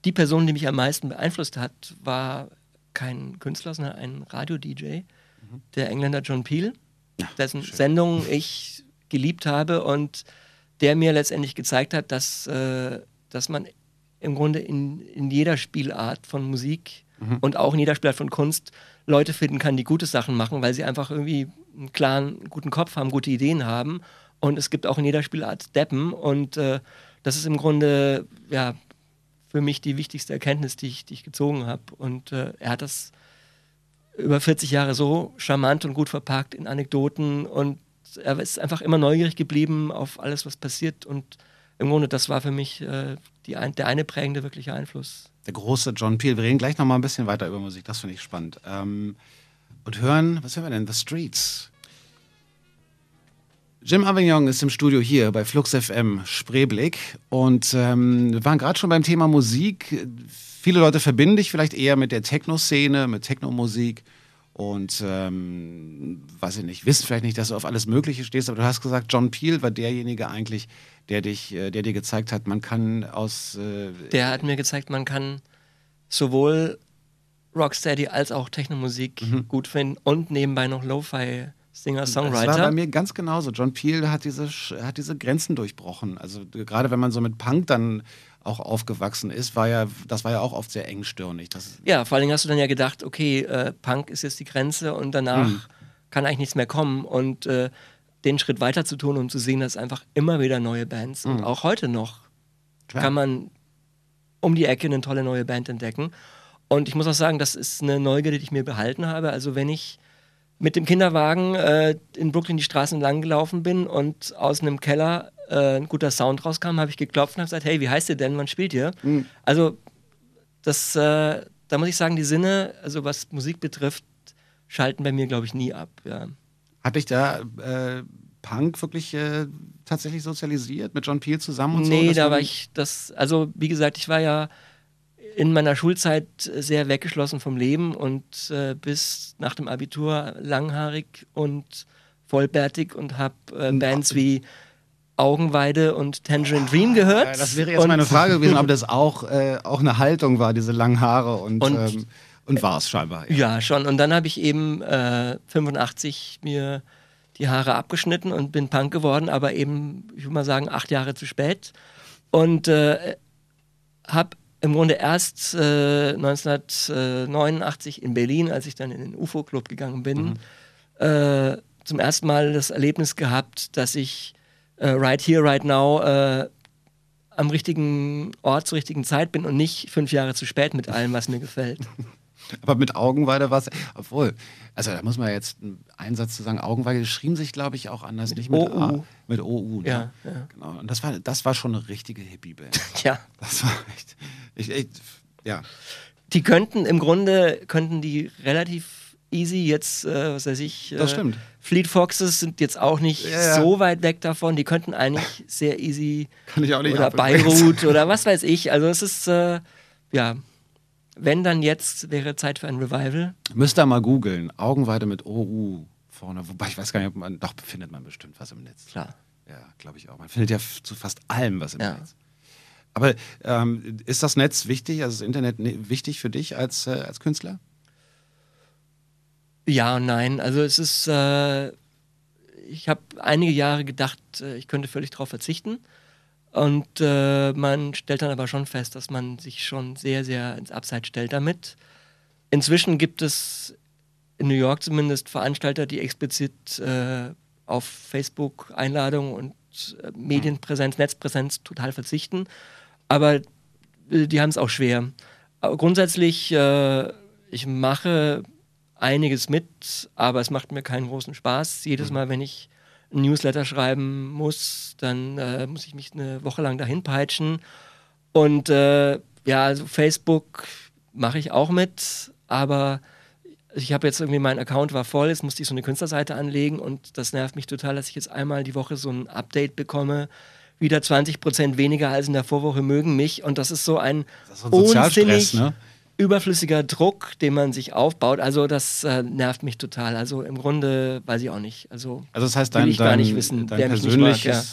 die Person, die mich am meisten beeinflusst hat, war kein Künstler, sondern ein Radio-DJ, mhm. der Engländer John Peel, ja, dessen schön. Sendung ich geliebt habe und der mir letztendlich gezeigt hat, dass, äh, dass man im Grunde in, in jeder Spielart von Musik mhm. und auch in jeder Spielart von Kunst Leute finden kann, die gute Sachen machen, weil sie einfach irgendwie einen klaren, guten Kopf haben, gute Ideen haben. Und es gibt auch in jeder Spielart Deppen. Und äh, das ist im Grunde ja, für mich die wichtigste Erkenntnis, die ich, die ich gezogen habe. Und äh, er hat das über 40 Jahre so charmant und gut verpackt in Anekdoten. Und er ist einfach immer neugierig geblieben auf alles, was passiert. Und im Grunde, das war für mich äh, die ein, der eine prägende wirkliche Einfluss.
Der große John Peel. Wir reden gleich noch mal ein bisschen weiter über Musik, das finde ich spannend. Ähm, und hören, was hören wir denn? The Streets. Jim Avignon ist im Studio hier bei Flux FM Spreeblick und ähm, wir waren gerade schon beim Thema Musik. Viele Leute verbinden dich vielleicht eher mit der Techno-Szene, mit Techno-Musik und ähm, weiß ich nicht, wissen vielleicht nicht, dass du auf alles Mögliche stehst, aber du hast gesagt, John Peel war derjenige eigentlich, der dich, äh, der dir gezeigt hat, man kann aus. Äh
der hat mir gezeigt, man kann sowohl Rocksteady als auch Technomusik mhm. gut finden und nebenbei noch Lo-Fi. Singer-Songwriter.
Das war bei mir ganz genauso. John Peel hat diese, hat diese Grenzen durchbrochen. Also gerade wenn man so mit Punk dann auch aufgewachsen ist, war ja, das war ja auch oft sehr engstirnig. Das
ja, vor allen Dingen hast du dann ja gedacht, okay, äh, Punk ist jetzt die Grenze und danach mhm. kann eigentlich nichts mehr kommen. Und äh, den Schritt weiter zu tun, um zu sehen, dass einfach immer wieder neue Bands mhm. und auch heute noch Klar. kann man um die Ecke eine tolle neue Band entdecken. Und ich muss auch sagen, das ist eine Neugierde, die ich mir behalten habe. Also wenn ich mit dem Kinderwagen äh, in Brooklyn die Straßen lang gelaufen bin und aus einem Keller äh, ein guter Sound rauskam, habe ich geklopft und habe gesagt, hey, wie heißt ihr denn? Wann spielt ihr? Mhm. Also das, äh, da muss ich sagen, die Sinne, also was Musik betrifft, schalten bei mir, glaube ich, nie ab. Ja.
Hat dich da äh, Punk wirklich äh, tatsächlich sozialisiert mit John Peel zusammen und
nee, so? Nee, da war ich das, also wie gesagt, ich war ja in meiner Schulzeit sehr weggeschlossen vom Leben und äh, bis nach dem Abitur langhaarig und vollbärtig und habe äh, Bands wie Augenweide und Tangerine Dream gehört. Ja,
das wäre jetzt und meine Frage gewesen, ob <laughs> das auch, äh, auch eine Haltung war, diese langen Haare und, und, ähm, und war es scheinbar.
Ja. ja. schon. Und dann habe ich eben äh, 85 mir die Haare abgeschnitten und bin Punk geworden, aber eben, ich würde mal sagen, acht Jahre zu spät. Und äh, habe im Grunde erst äh, 1989 in Berlin, als ich dann in den UFO-Club gegangen bin, mhm. äh, zum ersten Mal das Erlebnis gehabt, dass ich äh, right here, right now äh, am richtigen Ort zur richtigen Zeit bin und nicht fünf Jahre zu spät mit allem, was mir gefällt. <laughs>
Aber mit Augenweide war es, obwohl, also da muss man jetzt einen Satz zu sagen, Augenweide schrieben sich, glaube ich, auch anders, mit nicht mit OU. A, mit OU. Ne? Ja, ja, Genau. Und das war, das war schon eine richtige Hippie-Band. <laughs>
ja.
Das war echt, ich, echt, ja.
Die könnten im Grunde, könnten die relativ easy jetzt, äh, was weiß ich,
äh, das stimmt.
Fleet Foxes sind jetzt auch nicht ja. so weit weg davon. Die könnten eigentlich sehr easy.
Kann ich auch nicht
Oder Beirut oder was weiß ich. Also es ist, äh, ja, wenn dann jetzt wäre Zeit für ein Revival.
Müsst ihr mal googeln. Augenweide mit OU vorne. Wobei ich weiß gar nicht, ob man. Doch, findet man bestimmt was im Netz.
Klar.
Ja, glaube ich auch. Man findet ja zu fast allem was im ja. Netz. Aber ähm, ist das Netz wichtig, also das Internet wichtig für dich als, äh, als Künstler?
Ja und nein. Also es ist, äh, ich habe einige Jahre gedacht, äh, ich könnte völlig darauf verzichten. Und äh, man stellt dann aber schon fest, dass man sich schon sehr, sehr ins Abseits stellt damit. Inzwischen gibt es in New York zumindest Veranstalter, die explizit äh, auf Facebook-Einladungen und äh, Medienpräsenz, Netzpräsenz total verzichten. Aber äh, die haben es auch schwer. Aber grundsätzlich, äh, ich mache einiges mit, aber es macht mir keinen großen Spaß. Jedes Mal, wenn ich ein Newsletter schreiben muss, dann äh, muss ich mich eine Woche lang dahin peitschen. Und äh, ja, also Facebook mache ich auch mit, aber ich habe jetzt irgendwie, mein Account war voll, jetzt musste ich so eine Künstlerseite anlegen und das nervt mich total, dass ich jetzt einmal die Woche so ein Update bekomme. Wieder 20 Prozent weniger als in der Vorwoche mögen mich und das ist so ein,
Das ist so ein Sozialstress,
unsinnig
ne?
Überflüssiger Druck, den man sich aufbaut. Also das äh, nervt mich total. Also im Grunde weiß ich auch nicht. Also,
Also das heißt,
will
dein,
ich gar nicht wissen, wer mich nicht mag, ja.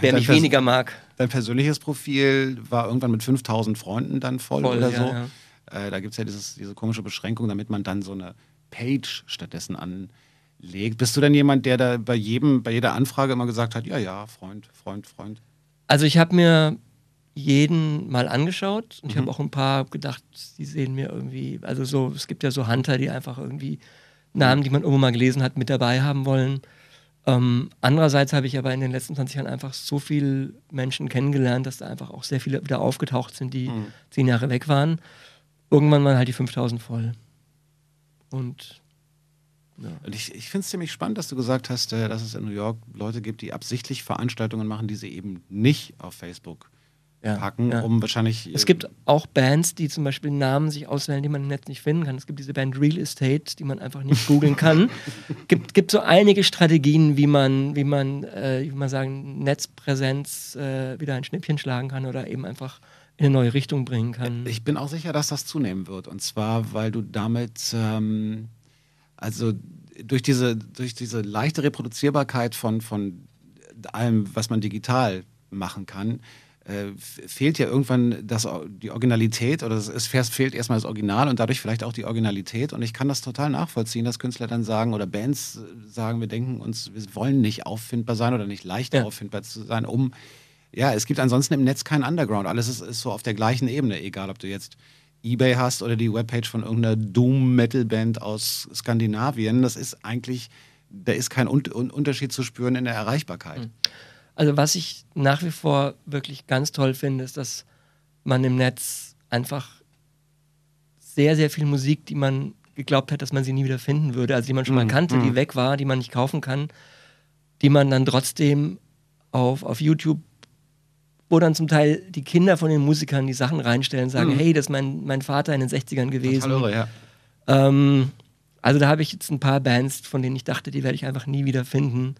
wer <laughs> mich weniger mag.
Dein persönliches Profil war irgendwann mit 5000 Freunden dann voll,
Voll,
oder
ja,
so.
ja.
Äh, da gibt es ja dieses, diese komische Beschränkung, damit man dann so eine Page stattdessen anlegt. Bist du denn jemand, der da bei jedem, bei jeder Anfrage immer gesagt hat, ja, ja, Freund, Freund, Freund?
Also ich habe mir jeden mal angeschaut und ich
Mhm.
habe auch ein paar gedacht, die sehen mir irgendwie, also so, es gibt ja so Hunter, die einfach irgendwie Namen, die man irgendwo mal gelesen hat, mit dabei haben wollen. Ähm, andererseits habe ich aber in den letzten 20 Jahren einfach so viele Menschen kennengelernt, dass da einfach auch sehr viele wieder aufgetaucht sind, die
Mhm.
zehn Jahre weg waren. Irgendwann waren halt die 5000 voll. Und ja.
Ich, ich finde es ziemlich spannend, dass du gesagt hast, äh, dass es in New York Leute gibt, die absichtlich Veranstaltungen machen, die sie eben nicht auf Facebook
Ja,
packen,
ja.
um wahrscheinlich.
Es gibt auch Bands, die zum Beispiel Namen sich auswählen, die man im Netz nicht finden kann. Es gibt diese Band Real Estate, die man einfach nicht googeln kann. <laughs> gibt, gibt so einige Strategien, wie man, wie man, äh, wie man sagen, Netzpräsenz äh, wieder ein Schnippchen schlagen kann oder eben einfach in eine neue Richtung bringen kann.
Ich bin auch sicher, dass das zunehmen wird. Und zwar, weil du damit, ähm, also durch diese, durch diese leichte Reproduzierbarkeit von, von allem, was man digital machen kann, äh, fehlt ja irgendwann das, die Originalität oder es, es fehlt erstmal das Original und dadurch vielleicht auch die Originalität. Und ich kann das total nachvollziehen, dass Künstler dann sagen oder Bands äh, sagen, wir denken uns, wir wollen nicht auffindbar sein oder nicht leicht
Ja.
auffindbar zu sein, um ja, es gibt ansonsten im Netz keinen Underground. Alles ist, ist so auf der gleichen Ebene, egal ob du jetzt Ebay hast oder die Webpage von irgendeiner Doom-Metal-Band aus Skandinavien. Das ist eigentlich, da ist kein Un Un Unterschied zu spüren in der Erreichbarkeit.
Also was ich nach wie vor wirklich ganz toll finde, ist, dass man im Netz einfach sehr, sehr viel Musik, die man geglaubt hat, dass man sie nie wieder finden würde, also die man schon mal
Mhm,
kannte, die
mhm.
weg war, die man nicht kaufen kann, die man dann trotzdem auf, auf YouTube, wo dann zum Teil die Kinder von den Musikern die Sachen reinstellen, sagen,
Mhm.
hey, das ist mein, mein Vater in den 60ern gewesen.
Total irre, ja.
Ähm, also da habe ich jetzt ein paar Bands, von denen ich dachte, die werde ich einfach nie wieder finden,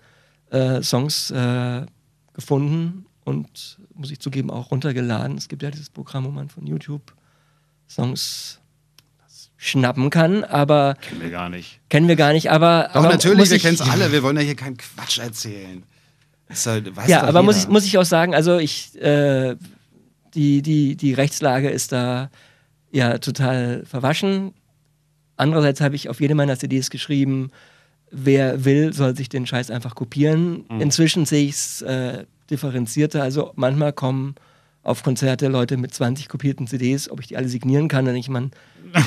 äh, Songs äh, gefunden und muss ich zugeben auch runtergeladen. Es gibt ja dieses Programm, wo man von YouTube Songs schnappen kann, aber
Kennen wir gar nicht.
kennen wir gar nicht. Aber,
Doch,
aber
natürlich, wir kennen es alle. Wir wollen ja hier keinen Quatsch erzählen. Halt- weiß
Ja, aber muss ich,
jeder.
muss ich auch sagen, also ich, äh, die, die, die Rechtslage ist da ja total verwaschen. Andererseits habe ich auf jede meiner CDs geschrieben, wer will, soll sich den Scheiß einfach kopieren.
Mhm.
Inzwischen sehe ich es äh, differenzierter. Also manchmal kommen auf Konzerte Leute mit 20 kopierten CDs, ob ich die alle signieren kann oder nicht. Man,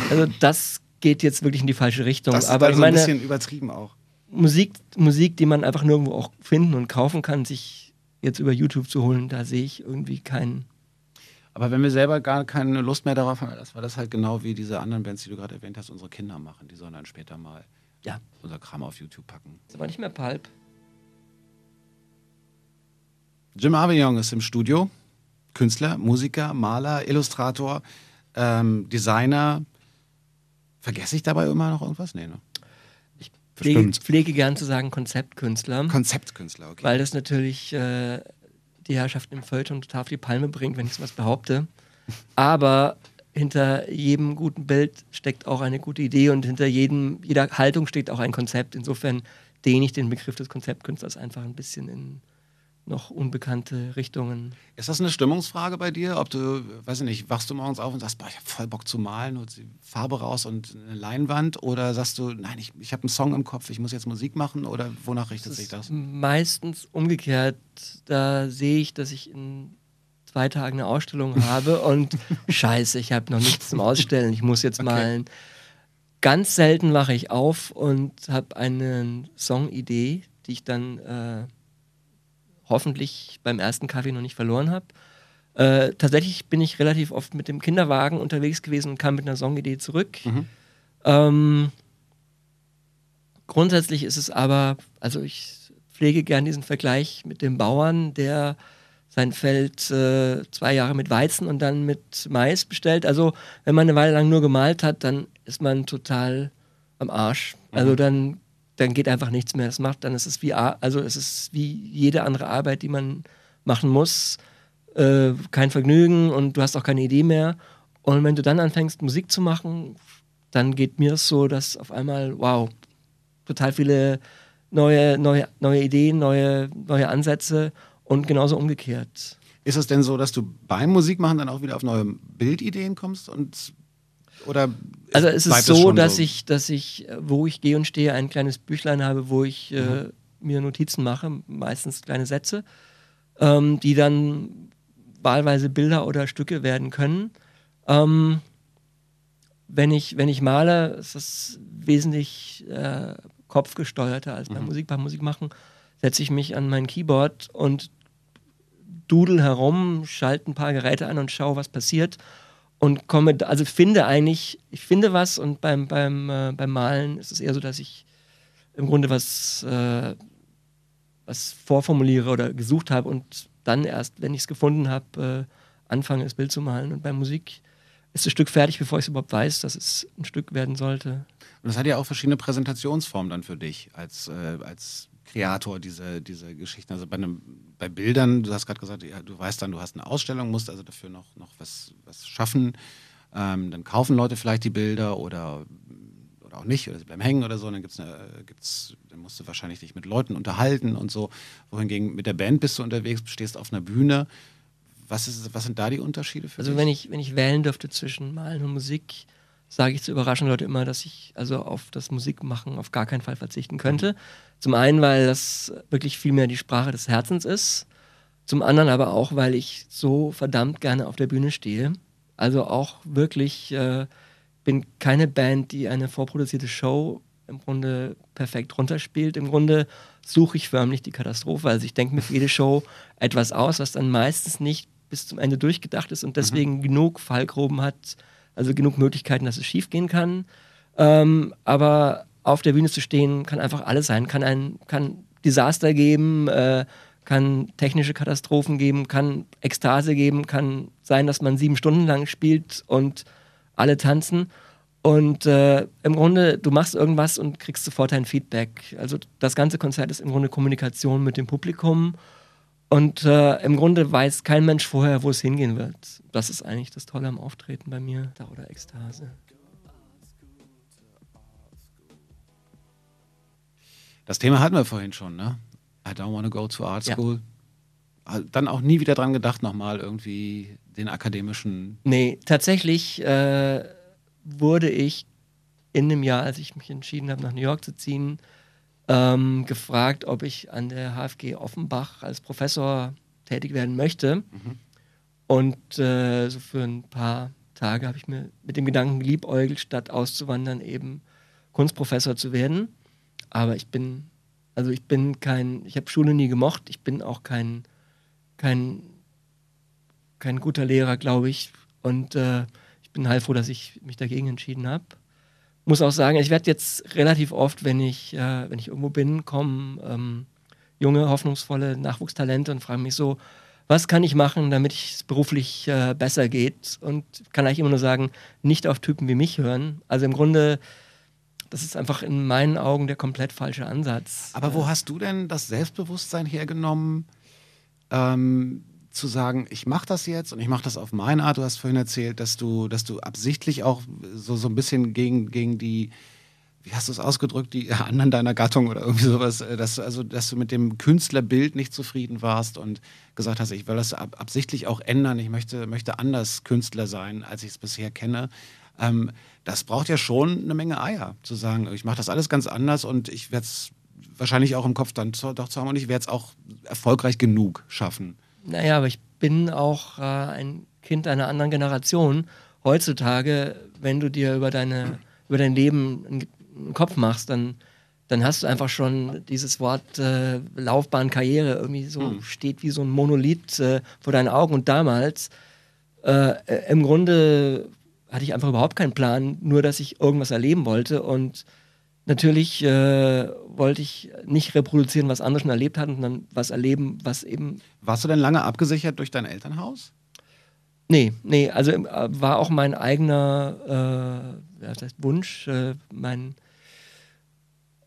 also <laughs> das geht jetzt wirklich in die falsche Richtung.
das ist
aber
dann
ich
so ein
meine,
bisschen übertrieben auch.
Musik, Musik, die man einfach nirgendwo auch finden und kaufen kann, sich jetzt über YouTube zu holen, da sehe ich irgendwie keinen.
Aber wenn wir selber gar keine Lust mehr darauf haben, das war das halt genau wie diese anderen Bands, die du gerade erwähnt hast, unsere Kinder machen. Die sollen dann später mal
Ja.
unser Kram auf YouTube packen.
Ist aber nicht mehr Pulp.
Jim Avignon ist im Studio. Künstler, Musiker, Maler, Illustrator, ähm, Designer. Vergesse ich dabei immer noch irgendwas? Nee, ne?
Ich pflege, pflege gern zu sagen Konzeptkünstler,
Konzeptkünstler, okay.
weil das natürlich äh, die Herrschaften im Feuilleton total auf die Palme bringt, wenn ich sowas behaupte. Aber hinter jedem guten Bild steckt auch eine gute Idee und hinter jedem, jeder Haltung steht auch ein Konzept. Insofern dehne ich den Begriff des Konzeptkünstlers einfach ein bisschen in noch unbekannte Richtungen.
Ist das eine Stimmungsfrage bei dir? Ob du, weiß ich nicht, wachst du morgens auf und sagst, boah, ich habe voll Bock zu malen, die Farbe raus und eine Leinwand? Oder sagst du, nein, ich, ich habe einen Song im Kopf, ich muss jetzt Musik machen? Oder wonach richtet sich das?
Meistens umgekehrt. Da sehe ich, dass ich in zwei Tagen eine Ausstellung habe und <laughs> scheiße, ich habe noch nichts zum Ausstellen, ich muss jetzt
Okay.
malen. Ganz selten wache ich auf und habe eine Songidee, die ich dann äh, hoffentlich beim ersten Kaffee noch nicht verloren habe. Äh, tatsächlich bin ich relativ oft mit dem Kinderwagen unterwegs gewesen und kam mit einer Songidee zurück.
Mhm.
Ähm, grundsätzlich ist es aber, also ich pflege gern diesen Vergleich mit dem Bauern, der sein Feld äh, zwei Jahre mit Weizen und dann mit Mais bestellt. Also wenn man eine Weile lang nur gemalt hat, dann ist man total am Arsch. Also mhm. dann, dann geht einfach nichts mehr. Das macht, dann ist es wie, also es ist wie jede andere Arbeit, die man machen muss. Äh, kein Vergnügen und du hast auch keine Idee mehr. Und wenn du dann anfängst, Musik zu machen, dann geht mir es so, dass auf einmal, wow, total viele neue, neue, neue Ideen, neue, neue Ansätze und genauso umgekehrt.
Ist es denn so, dass du beim Musikmachen dann auch wieder auf neue Bildideen kommst und oder
also es ist so, dass so? ich, dass ich, wo ich gehe und stehe, ein kleines Büchlein habe, wo ich äh, mhm. äh, mir Notizen mache, meistens kleine Sätze, ähm, die dann wahlweise Bilder oder Stücke werden können. Ähm, wenn ich, wenn ich male, ist das wesentlich äh, kopfgesteuerter als beim mhm. Musik. Beim Musik machen setze ich mich an mein Keyboard und dudel herum, schalte ein paar Geräte an und schaue, was passiert. Und komme, also finde eigentlich, ich finde was und beim, beim, äh, beim Malen ist es eher so, dass ich im Grunde was, äh, was vorformuliere oder gesucht habe und dann erst, wenn ich es gefunden habe, äh, anfange, das Bild zu malen. Und bei Musik ist das Stück fertig, bevor ich es überhaupt weiß, dass es ein Stück werden sollte.
Und das hat ja auch verschiedene Präsentationsformen dann für dich als, äh, als Kreator, diese, diese Geschichten. Also bei, einem, bei Bildern, du hast gerade gesagt, ja, du weißt dann, du hast eine Ausstellung, musst also dafür noch, noch was, was schaffen. Ähm, dann kaufen Leute vielleicht die Bilder oder, oder auch nicht, oder sie bleiben hängen oder so. Dann, gibt's eine, gibt's, dann musst du wahrscheinlich dich mit Leuten unterhalten und so. Wohingegen mit der Band bist du unterwegs, stehst auf einer Bühne. Was, ist, was sind da die Unterschiede für
also
dich?
Also wenn ich, wenn ich wählen dürfte zwischen Malen und Musik, sage ich zu überraschenden Leute immer, dass ich also auf das Musikmachen auf gar keinen Fall verzichten könnte. Zum einen, weil das wirklich viel mehr die Sprache des Herzens ist. Zum anderen aber auch, weil ich so verdammt gerne auf der Bühne stehe. Also auch wirklich äh, bin keine Band, die eine vorproduzierte Show im Grunde perfekt runterspielt. Im Grunde suche ich förmlich die Katastrophe. Also ich denke mir für jede Show etwas aus, was dann meistens nicht bis zum Ende durchgedacht ist und deswegen mhm. genug Fallgruben hat, also genug Möglichkeiten, dass es schief gehen kann. Ähm, aber auf der Bühne zu stehen kann einfach alles sein. Kann ein kann Desaster geben, äh, kann technische Katastrophen geben, kann Ekstase geben, kann sein, dass man sieben Stunden lang spielt und alle tanzen. Und äh, im Grunde, du machst irgendwas und kriegst sofort ein Feedback. Also das ganze Konzert ist im Grunde Kommunikation mit dem Publikum. Und äh, im Grunde weiß kein Mensch vorher, wo es hingehen wird. Das ist eigentlich das Tolle am Auftreten bei mir. Da oder Ekstase.
Das Thema hatten wir vorhin schon, ne? I don't want to go to art school. Ja. Dann auch nie wieder dran gedacht, nochmal irgendwie den akademischen.
Nee, tatsächlich äh, wurde ich in dem Jahr, als ich mich entschieden habe, nach New York zu ziehen, ähm, gefragt, ob ich an der HFG Offenbach als Professor tätig werden möchte. Mhm. Und äh, so für ein paar Tage habe ich mir mit dem Gedanken geliebäugelt, statt auszuwandern, eben Kunstprofessor zu werden. Aber ich bin, also ich bin kein, ich habe Schule nie gemocht, ich bin auch kein, kein, kein guter Lehrer, glaube ich. Und äh, ich bin heilfroh, dass ich mich dagegen entschieden habe muss auch sagen, ich werde jetzt relativ oft, wenn ich, äh, wenn ich irgendwo bin, kommen ähm, junge, hoffnungsvolle Nachwuchstalente und fragen mich so, was kann ich machen, damit es beruflich äh, besser geht? Und kann eigentlich immer nur sagen, nicht auf Typen wie mich hören. Also im Grunde, das ist einfach in meinen Augen der komplett falsche Ansatz.
Aber wo hast du denn das Selbstbewusstsein hergenommen, ähm, zu sagen, ich mache das jetzt und ich mache das auf meine Art. Du hast vorhin erzählt, dass du, dass du absichtlich auch so, so ein bisschen gegen, gegen die, wie hast du es ausgedrückt, die <laughs> anderen deiner Gattung oder irgendwie sowas, äh, dass, also, dass du mit dem Künstlerbild nicht zufrieden warst und gesagt hast, ich will das ab, absichtlich auch ändern, ich möchte, möchte anders Künstler sein, als ich es bisher kenne. Ähm, das braucht ja schon eine Menge Eier, zu sagen, ich mache das alles ganz anders und ich werde es wahrscheinlich auch im Kopf dann doch zu haben und ich werde es auch erfolgreich genug schaffen.
Naja, aber ich bin auch äh, ein Kind einer anderen Generation. Heutzutage, wenn du dir über, deine, über dein Leben einen Kopf machst, dann, dann hast du einfach schon dieses Wort äh, Laufbahn, Karriere irgendwie so mhm. steht wie so ein Monolith äh, vor deinen Augen. Und damals, äh, äh, im Grunde hatte ich einfach überhaupt keinen Plan, nur dass ich irgendwas erleben wollte. Und natürlich äh, wollte ich nicht reproduzieren, was andere schon erlebt hatten, sondern was erleben, was eben.
Warst du denn lange abgesichert durch dein Elternhaus?
Nee, nee, also äh, war auch mein eigener äh, das heißt Wunsch. Äh, mein,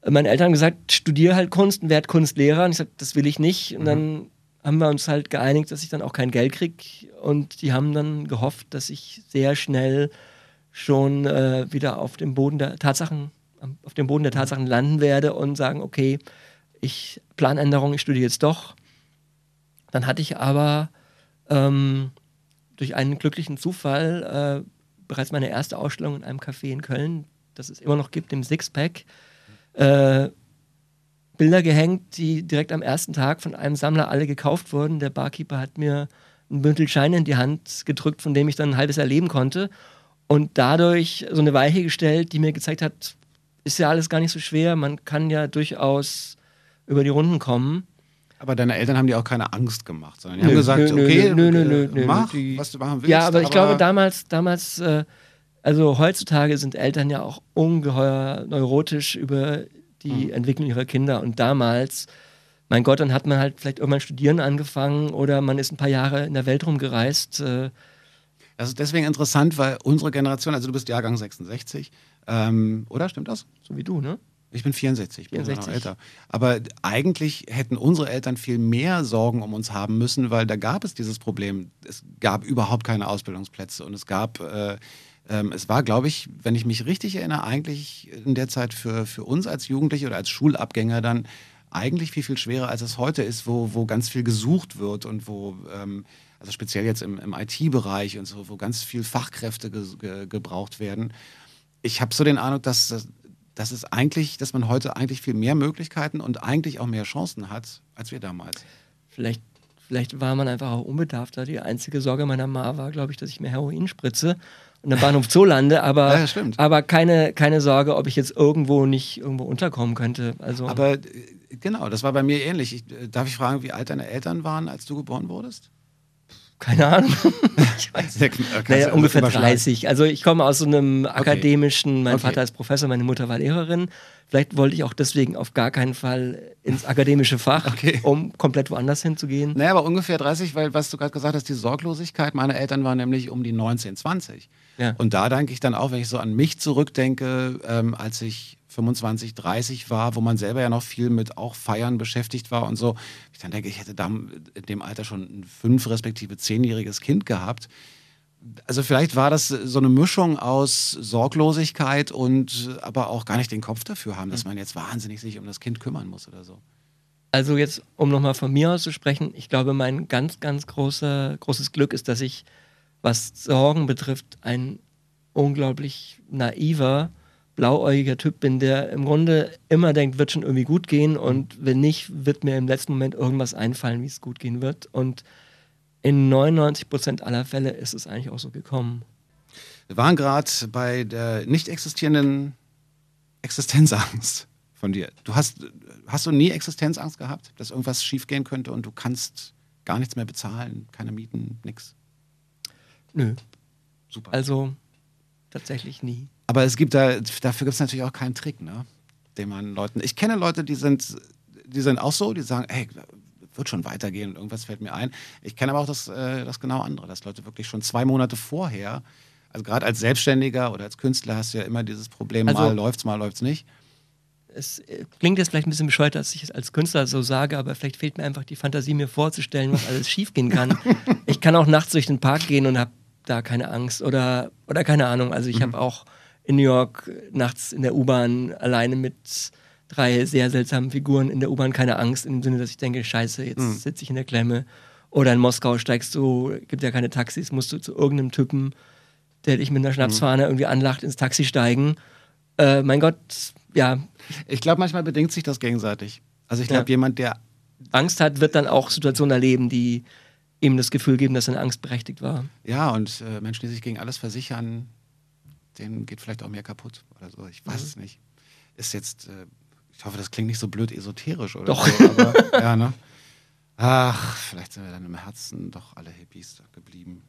meine Eltern haben gesagt, studiere halt Kunst und werd Kunstlehrer. Und ich sagte, das will ich nicht. Und
Mhm.
dann haben wir uns halt geeinigt, dass ich dann auch kein Geld krieg. Und die haben dann gehofft, dass ich sehr schnell schon äh, wieder auf dem Boden der Tatsachen, auf dem Boden der Tatsachen landen werde und sagen, okay, ich Planänderung, ich studiere jetzt doch. Dann hatte ich aber ähm, durch einen glücklichen Zufall äh, bereits meine erste Ausstellung in einem Café in Köln, das es immer noch gibt, im Sixpack, äh, Bilder gehängt, die direkt am ersten Tag von einem Sammler alle gekauft wurden. Der Barkeeper hat mir ein Bündel Scheine in die Hand gedrückt, von dem ich dann ein halbes Jahr leben konnte. Und dadurch so eine Weiche gestellt, die mir gezeigt hat, ist ja alles gar nicht so schwer, man kann ja durchaus über die Runden kommen.
Aber deine Eltern haben dir auch keine Angst gemacht, sondern die
Nö,
haben gesagt,
nö,
okay,
nö, nö,
äh, mach, was du machen willst.
Ja, aber ich glaube, damals, damals, äh, also heutzutage sind Eltern ja auch ungeheuer neurotisch über die
Hm.
Entwicklung ihrer Kinder. Und damals, mein Gott, dann hat man halt vielleicht irgendwann studieren angefangen oder man ist ein paar Jahre in der Welt rumgereist. Äh,
Das ist deswegen interessant, weil unsere Generation, also du bist Jahrgang 66, ähm, oder? Stimmt das?
so wie du, ne?
Ich bin 64, ich bin sogar noch
64.
älter. Aber eigentlich hätten unsere Eltern viel mehr Sorgen um uns haben müssen, weil da gab es dieses Problem. Es gab überhaupt keine Ausbildungsplätze und es gab, äh, ähm, es war, glaube ich, wenn ich mich richtig erinnere, eigentlich in der Zeit für, für uns als Jugendliche oder als Schulabgänger dann eigentlich viel, viel schwerer, als es heute ist, wo, wo ganz viel gesucht wird und wo, ähm, also speziell jetzt im, im IT-Bereich und so, wo ganz viel Fachkräfte ge ge gebraucht werden. Ich habe so den Eindruck, dass, dass, dass es eigentlich, dass man heute eigentlich viel mehr Möglichkeiten und eigentlich auch mehr Chancen hat, als wir damals.
Vielleicht, vielleicht war man einfach auch unbedarfter. Die einzige Sorge meiner Ma war, glaube ich, dass ich mir Heroin spritze und am Bahnhof Zoo lande, aber,
Ja, stimmt.
aber keine, keine Sorge, ob ich jetzt irgendwo nicht irgendwo unterkommen könnte. Also
Aber äh, genau, das war bei mir ähnlich. Ich, äh, darf ich fragen, wie alt deine Eltern waren, als du geboren wurdest?
Keine Ahnung. <laughs> ich weiß nicht. Naja, ungefähr
überschlagen.
30. Also ich komme aus so einem akademischen, mein
Okay.
Vater ist Professor, meine Mutter war Lehrerin. Vielleicht wollte ich auch deswegen auf gar keinen Fall ins akademische Fach, <laughs>
Okay.
um komplett woanders hinzugehen.
Naja, aber ungefähr 30, weil was du gerade gesagt hast, die Sorglosigkeit meiner Eltern war nämlich um die 19, 20.
Ja.
Und da denke ich dann auch, wenn ich so an mich zurückdenke, ähm, als ich 25, 30 war, wo man selber ja noch viel mit auch Feiern beschäftigt war und so. Ich dann denke, ich hätte da in dem Alter schon ein fünf respektive zehnjähriges Kind gehabt. Also vielleicht war das so eine Mischung aus Sorglosigkeit und aber auch gar nicht den Kopf dafür haben, dass man jetzt wahnsinnig sich um das Kind kümmern muss oder so.
Also jetzt, um nochmal von mir aus zu sprechen, ich glaube, mein ganz, ganz großer, großes Glück ist, dass ich, was Sorgen betrifft, ein unglaublich naiver, blauäugiger Typ bin, der im Grunde immer denkt, wird schon irgendwie gut gehen und wenn nicht, wird mir im letzten Moment irgendwas einfallen, wie es gut gehen wird. Und in 99 Prozent aller Fälle ist es eigentlich auch so gekommen.
Wir waren gerade bei der nicht existierenden Existenzangst von dir. Du hast, hast du nie Existenzangst gehabt, dass irgendwas schiefgehen könnte und du kannst gar nichts mehr bezahlen, keine Mieten, nix.
Nö,
Super.
also tatsächlich nie.
Aber es gibt da, dafür gibt es natürlich auch keinen Trick, ne? Den man Leuten. Ich kenne Leute, die sind, die sind auch so, die sagen, hey, wird schon weitergehen, irgendwas fällt mir ein. Ich kenne aber auch das, äh, das genau andere, dass Leute wirklich schon zwei Monate vorher, also gerade als Selbstständiger oder als Künstler hast du ja immer dieses Problem,
Also-
mal läuft's, mal läuft's nicht.
es äh, klingt jetzt vielleicht ein bisschen bescheuert, dass ich es als Künstler so sage, aber vielleicht fehlt mir einfach die Fantasie, mir vorzustellen, was alles schiefgehen kann. <laughs> ich kann auch nachts durch den Park gehen und habe da keine Angst oder, oder keine Ahnung. Also ich habe auch in New York nachts in der U-Bahn alleine mit drei sehr seltsamen Figuren in der U-Bahn keine Angst, im Sinne, dass ich denke, scheiße, jetzt sitze ich in der Klemme. Oder in Moskau steigst du, gibt ja keine Taxis, musst du zu irgendeinem Typen, der dich mit einer Schnapsfahne irgendwie anlacht, ins Taxi steigen. Äh, mein Gott, ja,
Ich glaube, manchmal bedingt sich das gegenseitig. Also ich
Ja.
glaube, jemand, der
Angst hat, wird dann auch Situationen erleben, die ihm das Gefühl geben, dass seine Angst berechtigt war.
Ja, und äh, Menschen, die sich gegen alles versichern, denen geht vielleicht auch mehr kaputt oder so. Ich weiß es nicht. Ist jetzt, äh, ich hoffe, das klingt nicht so blöd esoterisch oder
Doch.
so, aber <laughs> ja, ne? Ach, vielleicht sind wir dann im Herzen doch alle Hippies geblieben.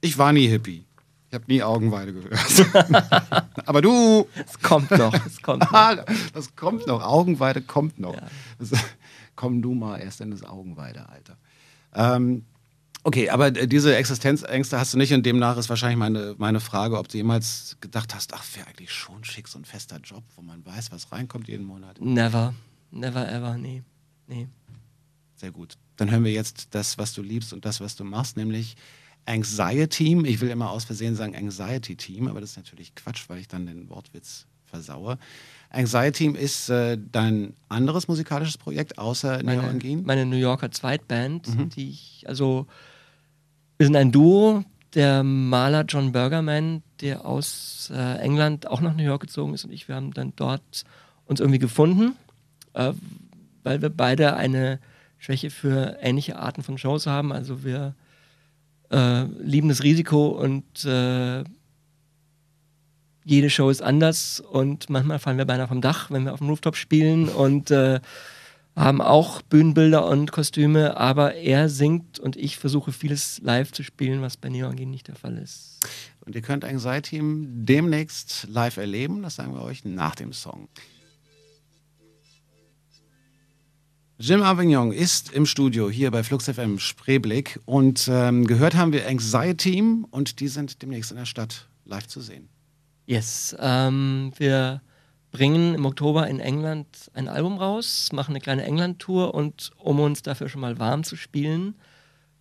Ich war nie Hippie. Ich habe nie Augenweide gehört. <laughs> Aber du!
Es kommt noch, es kommt noch.
Ah, das kommt noch. Augenweide kommt noch.
Ja.
Das, komm du mal erst in das Augenweide, Alter. Ähm, okay, aber äh, diese Existenzängste hast du nicht und demnach ist wahrscheinlich meine, meine Frage, ob du jemals gedacht hast, ach, wäre eigentlich schon schick, so ein fester Job, wo man weiß, was reinkommt jeden Monat.
Never, never ever, nee. Nee.
Sehr gut. Dann hören wir jetzt das, was du liebst und das, was du machst, nämlich Anxiety Team. Ich will immer aus Versehen sagen Anxiety Team, aber das ist natürlich Quatsch, weil ich dann den Wortwitz versaue. Anxiety Team ist äh, dein anderes musikalisches Projekt außer
Meine,
Angin?
meine New Yorker Zweitband, die ich, also, wir sind ein Duo. Der Maler John Bergerman, der aus äh, England auch nach New York gezogen ist und ich, wir haben dann dort uns irgendwie gefunden, äh, weil wir beide eine Schwäche für ähnliche Arten von Shows haben. Also wir äh, lieben das Risiko und äh, jede Show ist anders und manchmal fallen wir beinahe vom Dach, wenn wir auf dem Rooftop spielen und äh, haben auch Bühnenbilder und Kostüme, aber er singt und ich versuche vieles live zu spielen, was bei Neo Angin nicht der Fall ist.
Und ihr könnt Anxiety Team demnächst live erleben, das sagen wir euch nach dem Song. Jim Avignon ist im Studio hier bei Flux FM Spreeblick und ähm, gehört haben wir Anxiety Team und die sind demnächst in der Stadt live zu sehen.
Yes, ähm, wir bringen im Oktober in England ein Album raus, machen eine kleine England-Tour und um uns dafür schon mal warm zu spielen,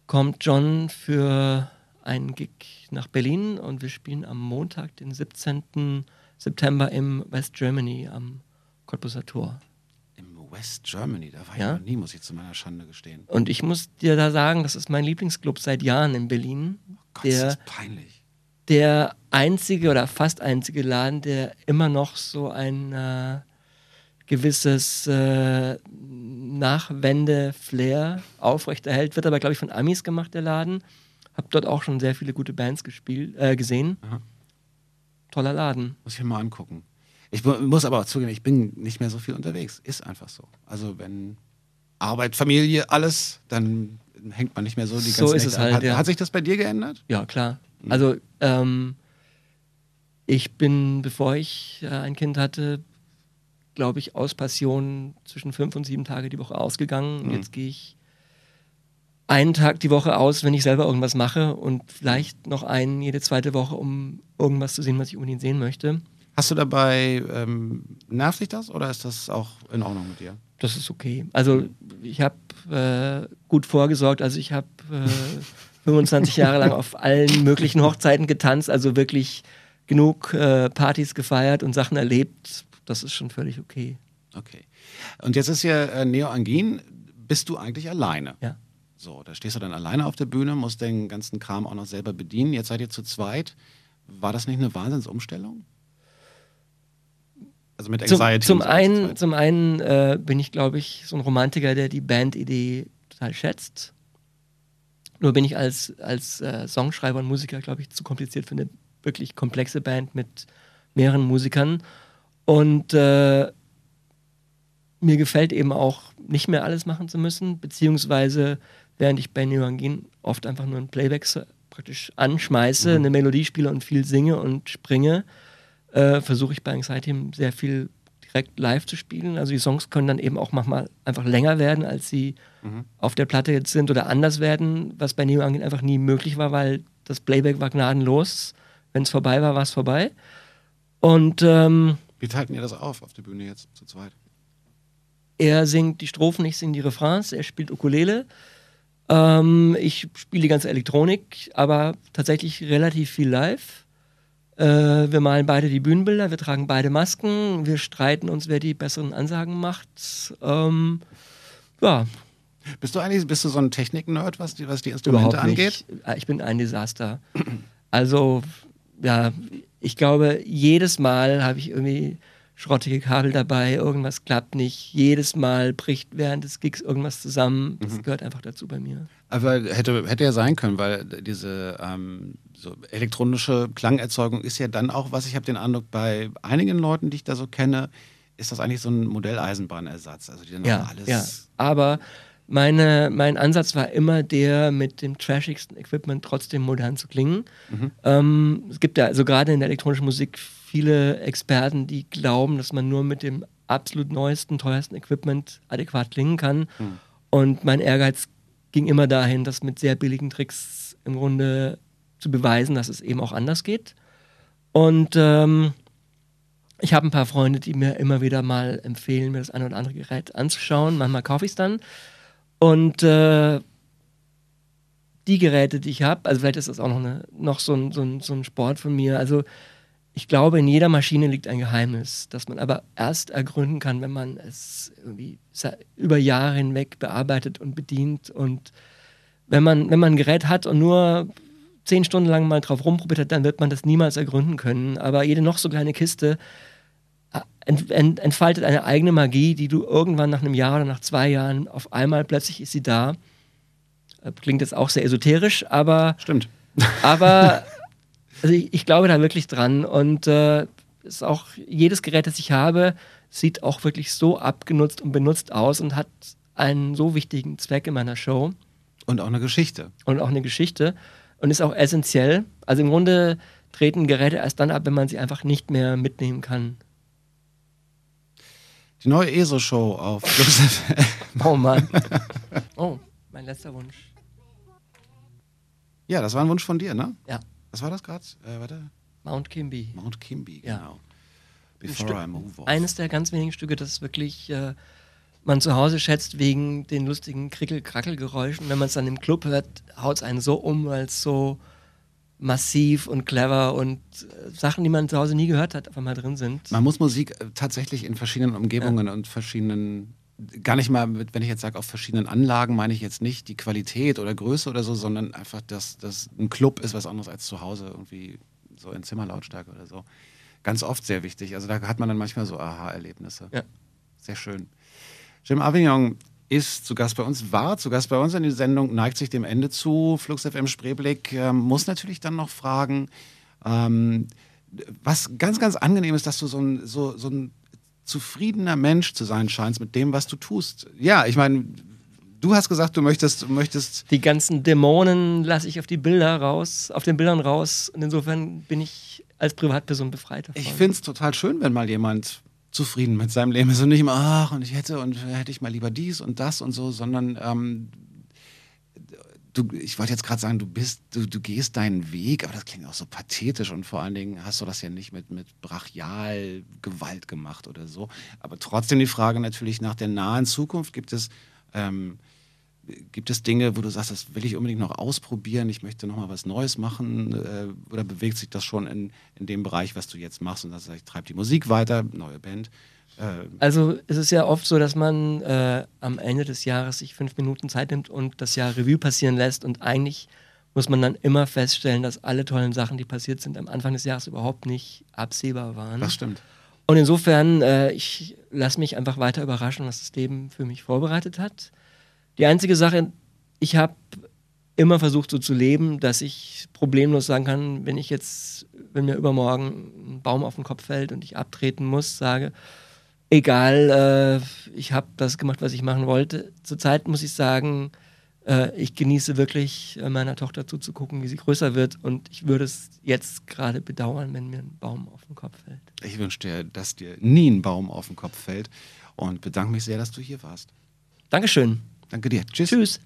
kommt John für einen Gig nach Berlin und wir spielen am Montag, den 17. September im West Germany am Cottbuser Tor.
Im West Germany, da war
Ja?
ich noch nie, muss ich zu meiner Schande gestehen.
Und ich muss dir da sagen, das ist mein Lieblingsclub seit Jahren in Berlin.
Gott, ist
der,
das peinlich.
Der einzige oder fast einzige Laden, der immer noch so ein äh, gewisses äh, Nachwende-Flair aufrechterhält. Wird aber, glaube ich, von Amis gemacht, der Laden. Hab dort auch schon sehr viele gute Bands gespielt, äh, gesehen.
Aha.
Toller Laden.
Muss ich mir mal angucken. Ich mu- muss aber auch zugeben, ich bin nicht mehr so viel unterwegs. Ist einfach so. Also wenn Arbeit, Familie, alles, dann hängt man nicht mehr so die
So
ganze
ist es halt,
Hat,
ja.
hat sich das bei dir geändert?
Ja, klar. Also, ähm, ich bin, bevor ich äh, ein Kind hatte, glaube ich, aus Passion zwischen fünf und sieben Tage die Woche ausgegangen. Und jetzt gehe ich einen Tag die Woche aus, wenn ich selber irgendwas mache und vielleicht noch einen jede zweite Woche, um irgendwas zu sehen, was ich unbedingt sehen möchte.
Hast du dabei, ähm, nervt dich das oder ist das auch in Ordnung mit dir?
Das ist okay. Also ich habe äh, gut vorgesorgt. Also ich habe äh, <laughs> 25 Jahre lang auf allen möglichen Hochzeiten getanzt. Also wirklich genug äh, Partys gefeiert und Sachen erlebt. Das ist schon völlig okay.
Okay. Und jetzt ist hier äh, Neo Angin. Bist du eigentlich alleine?
Ja.
So, da stehst du dann alleine auf der Bühne, musst den ganzen Kram auch noch selber bedienen. Jetzt seid ihr zu zweit. War das nicht eine Wahnsinnsumstellung? Also mit
Zum,
Anxiety.
zum
so
einen, zum einen äh, bin ich, glaube ich, so ein Romantiker, der die Bandidee total schätzt. Nur bin ich als, als äh, Songschreiber und Musiker, glaube ich, zu kompliziert für eine wirklich komplexe Band mit mehreren Musikern. Und äh, mir gefällt eben auch nicht mehr alles machen zu müssen, beziehungsweise während ich bei Neurangin oft einfach nur ein Playback praktisch anschmeiße, eine Melodie spiele und viel singe und springe, äh, versuche ich bei Anxiety sehr viel direkt live zu spielen. Also die Songs können dann eben auch manchmal einfach länger werden, als sie auf der Platte jetzt sind oder anders werden, was bei Neo Angin einfach nie möglich war, weil das Playback war gnadenlos. Wenn es vorbei war, war es vorbei. Und ähm,
Wie teilten ihr das auf auf der Bühne jetzt zu zweit?
er singt die Strophen, ich singe die Refrains, er spielt Ukulele. Ähm, ich spiele die ganze Elektronik, aber tatsächlich relativ viel live. Äh, wir malen beide die Bühnenbilder, wir tragen beide Masken, wir streiten uns, wer die besseren Ansagen macht. Ähm, ja,
Bist du eigentlich bist du so ein Technik-Nerd, was die, was die Instrumente
überhaupt
angeht?
nicht. Äh, Ich bin ein Desaster. Also, ja, ich glaube, jedes Mal habe ich irgendwie schrottige Kabel dabei, irgendwas klappt nicht, jedes Mal bricht während des Gigs irgendwas zusammen. Das
Mhm.
gehört einfach dazu bei mir.
Aber hätte, hätte ja sein können, weil diese ähm, so elektronische Klangerzeugung ist ja dann auch, was ich habe den Eindruck, bei einigen Leuten, die ich da so kenne, ist das eigentlich so ein Modelleisenbahnersatz. Also die dann
Ja,
alles.
ja. Aber Meine, mein Ansatz war immer der, mit dem trashigsten Equipment trotzdem modern zu klingen. Ähm, es gibt ja also gerade in der elektronischen Musik viele Experten, die glauben, dass man nur mit dem absolut neuesten, teuersten Equipment adäquat klingen kann. Und mein Ehrgeiz ging immer dahin, das mit sehr billigen Tricks im Grunde zu beweisen, dass es eben auch anders geht. Und ähm, ich habe ein paar Freunde, die mir immer wieder mal empfehlen, mir das eine oder andere Gerät anzuschauen. Manchmal kaufe ich es dann. Und äh, die Geräte, die ich habe, also vielleicht ist das auch noch, eine, noch so, ein, so, ein, so ein Sport von mir. Also ich glaube, in jeder Maschine liegt ein Geheimnis, das man aber erst ergründen kann, wenn man es irgendwie über Jahre hinweg bearbeitet und bedient. Und wenn man, wenn man ein Gerät hat und nur zehn Stunden lang mal drauf rumprobiert hat, dann wird man das niemals ergründen können. Aber jede noch so kleine Kiste äh, ent, ent, entfaltet eine eigene Magie, die du irgendwann nach einem Jahr oder nach zwei Jahren auf einmal plötzlich ist sie da. Äh, Klingt jetzt auch sehr esoterisch, aber
Stimmt. <laughs>
aber also ich, ich glaube da wirklich dran und äh, ist auch jedes Gerät, das ich habe, sieht auch wirklich so abgenutzt und benutzt aus und hat einen so wichtigen Zweck in meiner Show
Und auch eine Geschichte.
und auch eine Geschichte und ist auch essentiell. Also im Grunde treten Geräte erst dann ab, wenn man sie einfach nicht mehr mitnehmen kann.
Die neue ESO-Show auf.
Oh Mann. <laughs> Oh, mein letzter Wunsch.
Ja, das war ein Wunsch von dir, ne?
Ja,
Was war das gerade? Äh, warte.
Mount Kimby.
Mount Kimby,
Ja.
genau.
Ein
Before
Stück-
I move on.
Eines der ganz wenigen Stücke, das wirklich äh, man zu Hause schätzt wegen den lustigen Krickel-Krackel-Geräuschen. Wenn man es dann im Club hört, haut es einen so um, weil es so massiv und clever und äh, Sachen, die man zu Hause nie gehört hat, auf einmal drin sind.
Man muss Musik äh, tatsächlich in verschiedenen Umgebungen und verschiedenen, gar nicht mal, mit, wenn ich jetzt sage, auf verschiedenen Anlagen, meine ich jetzt nicht die Qualität oder Größe oder so, sondern einfach, dass das ein Club ist was anderes als zu Hause, irgendwie so in Zimmerlautstärke oder so. Ganz oft sehr wichtig. Also da hat man dann manchmal so Aha-Erlebnisse.
Ja.
Sehr schön. Jim Avignon ist zu Gast bei uns, war zu Gast bei uns in die Sendung, neigt sich dem Ende zu. Flux FM Spreeblick ähm, muss natürlich dann noch fragen, ähm, was ganz, ganz angenehm ist, dass du so ein, so, so ein zufriedener Mensch zu sein scheinst mit dem, was du tust. Ja, ich meine, du hast gesagt, du möchtest, möchtest
Die ganzen Dämonen lasse ich auf die Bilder raus, auf den Bildern raus. Und insofern bin ich als Privatperson befreit davon.
Ich finde es total schön, wenn mal jemand zufrieden mit seinem Leben ist und nicht immer, ach, und ich hätte und hätte ich mal lieber dies und das und so, sondern ähm, du, ich wollte jetzt gerade sagen, du bist, du, du gehst deinen Weg, aber das klingt auch so pathetisch und vor allen Dingen hast du das ja nicht mit, mit brachial Gewalt gemacht oder so. Aber trotzdem die Frage natürlich nach der nahen Zukunft, gibt es, ähm, gibt es Dinge, wo du sagst, das will ich unbedingt noch ausprobieren, ich möchte noch mal was Neues machen äh, oder bewegt sich das schon in, in dem Bereich, was du jetzt machst und das heißt, ich treibe die Musik weiter, neue Band. Äh,
Also es ist ja oft so, dass man äh, am Ende des Jahres sich fünf Minuten Zeit nimmt und das Jahr Revue passieren lässt und eigentlich muss man dann immer feststellen, dass alle tollen Sachen, die passiert sind, am Anfang des Jahres überhaupt nicht absehbar waren.
das stimmt.
Und insofern, äh, ich lasse mich einfach weiter überraschen, was das Leben für mich vorbereitet hat. Die einzige Sache, ich habe immer versucht so zu leben, dass ich problemlos sagen kann, wenn ich jetzt, wenn mir übermorgen ein Baum auf den Kopf fällt und ich abtreten muss, sage, egal, äh, ich habe das gemacht, was ich machen wollte. Zurzeit muss ich sagen, äh, ich genieße wirklich äh, meiner Tochter zuzugucken, wie sie größer wird und ich würde es jetzt gerade bedauern, wenn mir ein Baum auf den Kopf fällt.
Ich wünsche dir, dass dir nie ein Baum auf den Kopf fällt und bedanke mich sehr, dass du hier warst.
Dankeschön.
Danke dir. Tschüss.
Tschüss.